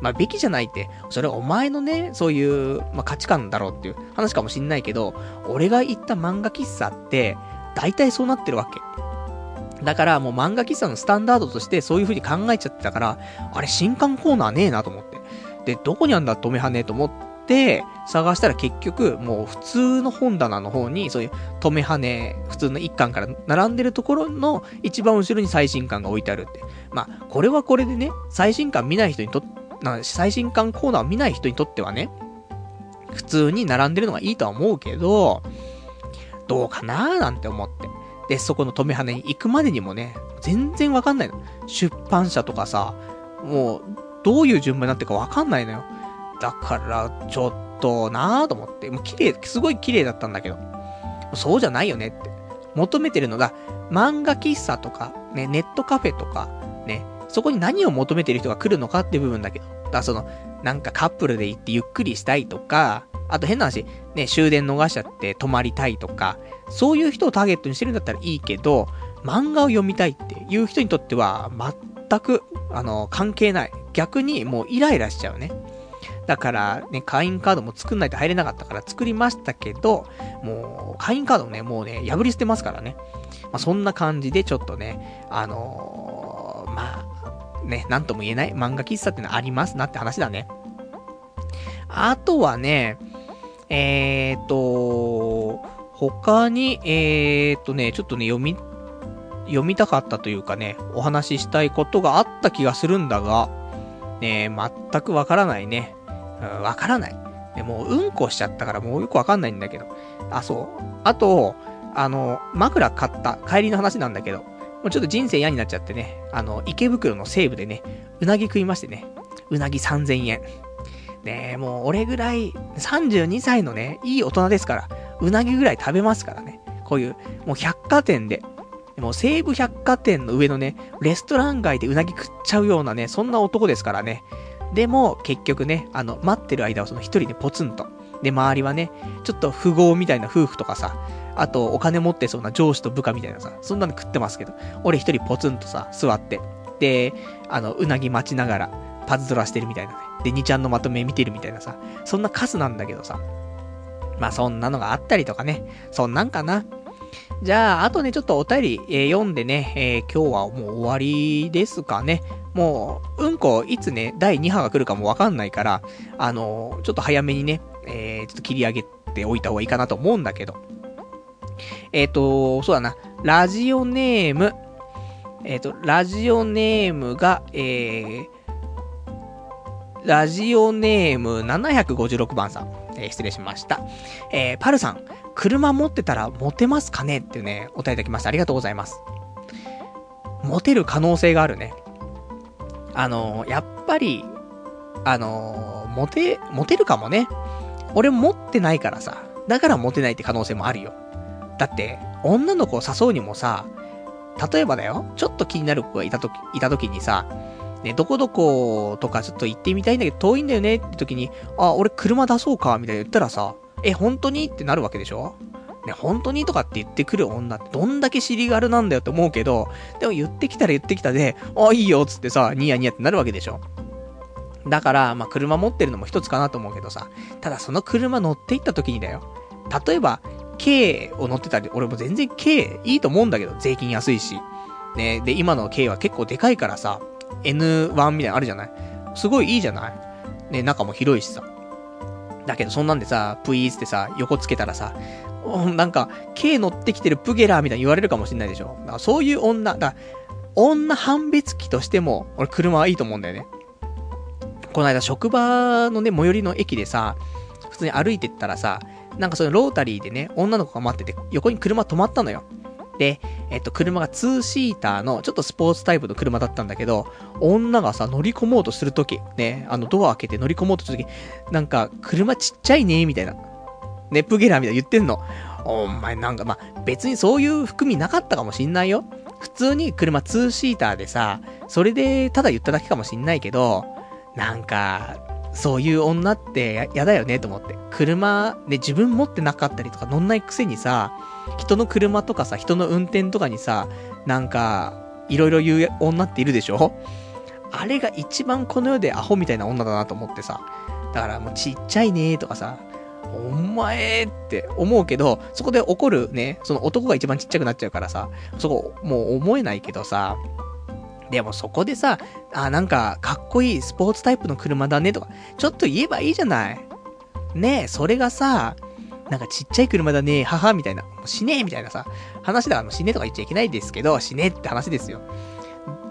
S1: まあ、べきじゃないって、それはお前のね、そういう、まあ、価値観だろうっていう話かもしんないけど、俺が行った漫画喫茶って、大体そうなってるわけ。だからもう漫画喫茶のスタンダードとしてそういう風に考えちゃってたから、あれ新刊コーナーねえなと思って。で、どこにあんだ止めはねえと思って、探したら結局、もう普通の本棚の方に、そういう止めはね、普通の一巻から並んでるところの一番後ろに最新刊が置いてあるって。まあ、これはこれでね、最新刊見ない人にとな最新刊コーナーを見ない人にとってはね、普通に並んでるのがいいとは思うけど、どうかなーなんて思って。で、そこの止めはねに行くまでにもね、全然わかんないの。出版社とかさ、もう、どういう順番になってるかわかんないのよ。だから、ちょっとなーと思って。もう綺麗、すごい綺麗だったんだけど。そうじゃないよねって。求めてるのが、漫画喫茶とか、ね、ネットカフェとか、ね、そこに何を求めてる人が来るのかっていう部分だけど。だからその、なんかカップルで行ってゆっくりしたいとか、あと変な話、ね、終電逃しちゃって泊まりたいとか、そういう人をターゲットにしてるんだったらいいけど、漫画を読みたいっていう人にとっては、全く、あの、関係ない。逆にもうイライラしちゃうね。だからね、会員カードも作んないと入れなかったから作りましたけど、もう、会員カードね、もうね、破り捨てますからね。まあ、そんな感じでちょっとね、あのー、まあ、ね、なんとも言えない漫画喫茶ってのありますなって話だね。あとはね、えーと、他に、えーとね、ちょっとね、読み、読みたかったというかね、お話ししたいことがあった気がするんだが、ね、全くわからないね。わ、うん、からない。で、もううんこしちゃったからもうよくわかんないんだけど。あ、そう。あと、あの、枕買った帰りの話なんだけど、もうちょっと人生嫌になっちゃってね、あの、池袋の西部でね、うなぎ食いましてね、うなぎ3000円。ねもう俺ぐらい、32歳のね、いい大人ですから、うなぎぐらい食べますからね。こういう、もう百貨店で、も西武百貨店の上のね、レストラン街でうなぎ食っちゃうようなね、そんな男ですからね。でも、結局ね、あの、待ってる間はその一人でポツンと。で、周りはね、ちょっと富豪みたいな夫婦とかさ、あと、お金持ってそうな上司と部下みたいなさ、そんなの食ってますけど、俺一人ポツンとさ、座って、で、あの、うなぎ待ちながら、パズドラしてるみたいなね。で、2ちゃんのまとめ見てるみたいなさ、そんなカスなんだけどさ。まあ、そんなのがあったりとかね。そんなんかな。じゃあ、あとね、ちょっとお便り、えー、読んでね、えー、今日はもう終わりですかね。もう、うんこ、いつね、第2波が来るかもわかんないから、あのー、ちょっと早めにね、えー、ちょっと切り上げておいた方がいいかなと思うんだけど。えっ、ー、と、そうだな、ラジオネーム、えっ、と、ラジオネームが、えー、ラジオネーム756番さん。えー、失礼しました。えー、パルさん、車持ってたらモテますかね？っていうね、お答えいただきました。ありがとうございます。モテる可能性があるね。あの、やっぱり、あのー、モテ、モテるかもね。俺持ってないからさ。だからモテないって可能性もあるよ。だって、女の子を誘うにもさ、例えばだよ、ちょっと気になる子がいたとき、いたときにさ、ね、どこどことかちょっと行ってみたいんだけど遠いんだよねって時に、あ、俺車出そうかみたいな言ったらさ、え、本当に？ってなるわけでしょ？ね、本当に？とかって言ってくる女ってどんだけ尻軽なんだよって思うけど、でも言ってきたら言ってきたで、あ、いいよっつってさ、ニヤニヤってなるわけでしょ？だから、まあ、車持ってるのも一つかなと思うけどさ、ただその車乗って行った時にだよ。例えば、K を乗ってたり、俺も全然 K いいと思うんだけど、税金安いし。ね、で、今の K は結構でかいからさ、N1 みたいなのあるじゃない？すごいいいじゃない？ね、中も広いしさ。だけど、そんなんでさ、プイーってさ、横つけたらさ、なんか、K 乗ってきてるプゲラーみたいに言われるかもしんないでしょ。だからそういう女、だ女判別機としても、俺車はいいと思うんだよね。この間職場のね、最寄りの駅でさ、普通に歩いてったらさ、なんかそのロータリーでね、女の子が待ってて、横に車止まったのよ。で、えっと、車が2シーターの、ちょっとスポーツタイプの車だったんだけど、女がさ、乗り込もうとするとき、ね、あの、ドア開けて乗り込もうとするとき、なんか、車ちっちゃいね、みたいな。ネプゲラーみたいな言ってんの。お前なんか、まあ別にそういう含みなかったかもしんないよ。普通に車2シーターでさ、それでただ言っただけかもしんないけど、なんか、そういう女ってやだよねと思って。車、ね、自分持ってなかったりとか乗んないくせにさ、人の車とかさ、人の運転とかにさ、なんか、いろいろ言う女っているでしょ？あれが一番この世でアホみたいな女だなと思ってさ。だからもうちっちゃいねとかさ、お前って思うけど、そこで怒るね、その男が一番ちっちゃくなっちゃうからさ、そこもう思えないけどさ、でもそこでさ、あ、なんか、かっこいいスポーツタイプの車だねとか、ちょっと言えばいいじゃない。ねえ、それがさ、なんかちっちゃい車だね、母みたいな、死ねえみたいなさ、話だから死ねとか言っちゃいけないですけど、死ねって話ですよ。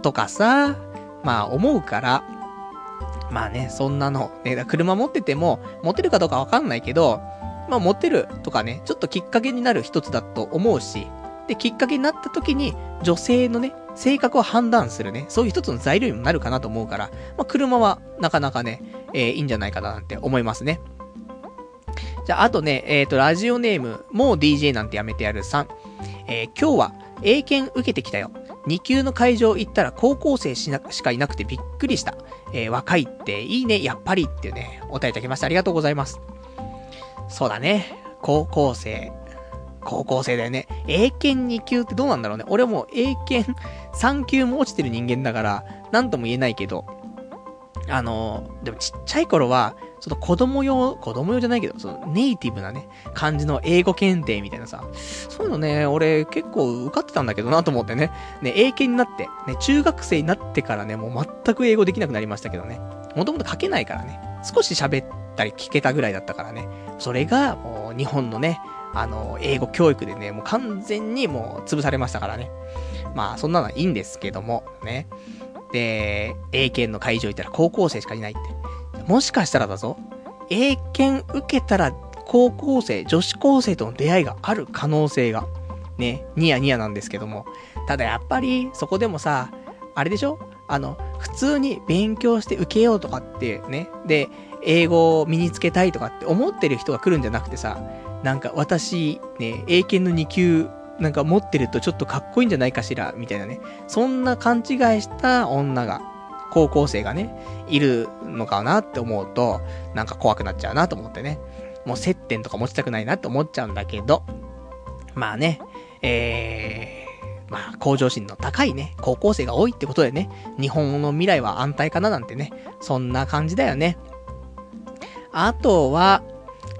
S1: とかさ、まあ思うから、まあね、そんなの、ね、車持ってても、持てるかどうかわかんないけど、まあ持てるとかね、ちょっときっかけになる一つだと思うし、で、きっかけになった時に、女性のね、性格を判断するね、そういう一つの材料にもなるかなと思うから、まあ、車はなかなかね、えー、いいんじゃないかななんて思いますね。じゃあ、とね、えっ、ー、と、ラジオネーム、もう DJ なんてやめてやる3。えー、今日は、英検受けてきたよ。2級の会場行ったら高校生しなしかいなくてびっくりした。えー、若いっていいね、やっぱりっていうね、お答えいただきました。ありがとうございます。そうだね。高校生。高校生だよね。英検2級ってどうなんだろうね。俺もう英検3級も落ちてる人間だから、なんとも言えないけど、あの、でもちっちゃい頃は、その子供用、子供用じゃないけど、そのネイティブなね、感じの英語検定みたいなさ、そういうのね、俺結構受かってたんだけどなと思ってね、ね、英検になって、ね、中学生になってからね、もう全く英語できなくなりましたけどね、もともと書けないからね、少し喋ったり聞けたぐらいだったからね、それがもう日本のね、あの、英語教育でね、もう完全にもう潰されましたからね。まあ、そんなのはいいんですけども、ね。で、英検の会場行ったら高校生しかいないって。もしかしたらだぞ、英検受けたら高校生、女子高生との出会いがある可能性が、ね、ニヤニヤなんですけども。ただやっぱり、そこでもさ、あれでしょ？あの、普通に勉強して受けようとかってね、で、英語を身につけたいとかって思ってる人が来るんじゃなくてさ、なんか私、ね、英検の2級、なんか持ってるとちょっとかっこいいんじゃないかしら、みたいなね。そんな勘違いした女が、高校生がね、いるのかなって思うと、なんか怖くなっちゃうなと思ってね。もう接点とか持ちたくないなって思っちゃうんだけど、まあね、えー、まあ、向上心の高いね、高校生が多いってことでね、日本の未来は安泰かななんてね、そんな感じだよね。あとは、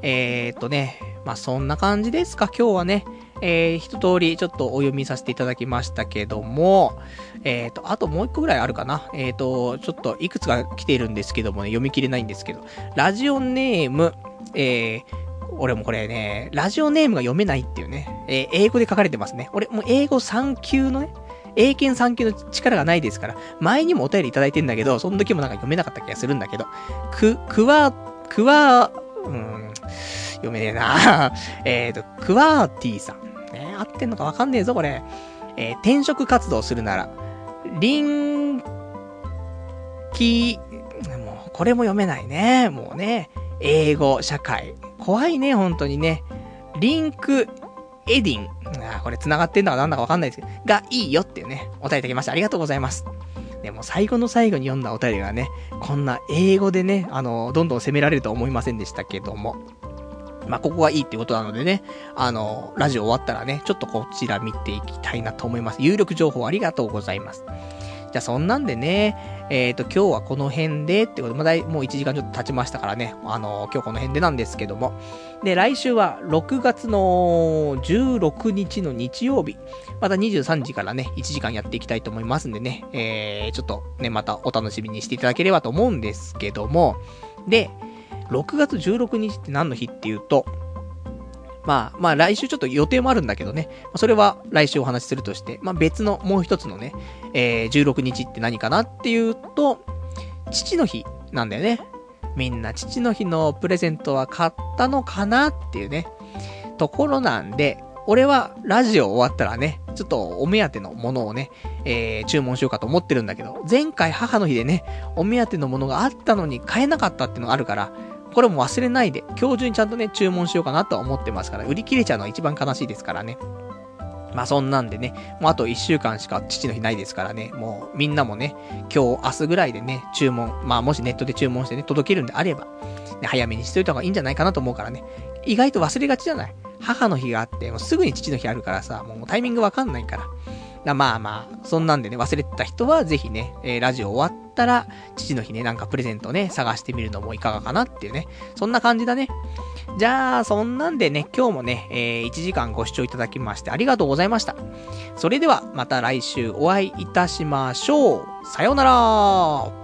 S1: えー、っとね、まあそんな感じですか、今日はね。えー、一通りちょっとお読みさせていただきましたけども、えっ、ー、と、あともう一個ぐらいあるかな。えっ、ー、と、ちょっといくつか来ているんですけどもね、読み切れないんですけど、ラジオネーム、えー、俺もこれね、ラジオネームが読めないっていうね、えー、英語で書かれてますね。俺、もう英語3級のね、英検3級の力がないですから、前にもお便りいただいてんだけど、その時もなんか読めなかった気がするんだけど、く、くわ、くわ、うん、読めねえな えっと、クワーティーさん。ね、合ってんのかわかんねえぞ、これ。えー、転職活動するなら、リン、キ、もう、これも読めないね。もうね、英語、社会。怖いね、本当にね。リンク、エディン。あこれ繋がってんだかなんだかわかんないですけど、がいいよっていうね、お便りいただきました。ありがとうございます。でも最後の最後に読んだお便りがね、こんな英語でね、あの、どんどん責められるとは思いませんでしたけども。まあ、ここがいいってことなのでね、あの、ラジオ終わったらね、ちょっとこちら見ていきたいなと思います。有力情報ありがとうございます。じゃあそんなんでね、えっ、ー、と、今日はこの辺でってことで、まだもう1時間ちょっと経ちましたからね、あの、今日この辺でなんですけども。で、来週は6月の16日の日曜日、また23時からね、1時間やっていきたいと思いますんでね、えー、ちょっとね、またお楽しみにしていただければと思うんですけども、で、6月16日って何の日っていうと、まあ、まあ来週ちょっと予定もあるんだけどね。それは来週お話しするとして、まあ別のもう一つのね、えー、16日って何かなっていうと、父の日なんだよね。みんな父の日のプレゼントは買ったのかなっていうね、ところなんで、俺はラジオ終わったらね、ちょっとお目当てのものをね、えー、注文しようかと思ってるんだけど、前回母の日でね、お目当てのものがあったのに買えなかったっていうのがあるから、これも忘れないで、今日中にちゃんとね、注文しようかなとは思ってますから、売り切れちゃうのが一番悲しいですからね。まあそんなんでね、もうあと1週間しか父の日ないですからね、もうみんなもね、今日明日ぐらいでね、注文、まあもしネットで注文してね、届けるんであれば、ね、早めにしといた方がいいんじゃないかなと思うからね、意外と忘れがちじゃない？母の日があって、もうすぐに父の日あるからさ、もうタイミングわかんないから。だまあまあ、そんなんでね、忘れてた人はぜひね、えー、ラジオ終わったら、父の日ね、なんかプレゼントね、探してみるのもいかがかなっていうね、そんな感じだね。じゃあ、そんなんでね、今日もね、えー、1時間ご視聴いただきましてありがとうございました。それでは、また来週お会いいたしましょう。さようなら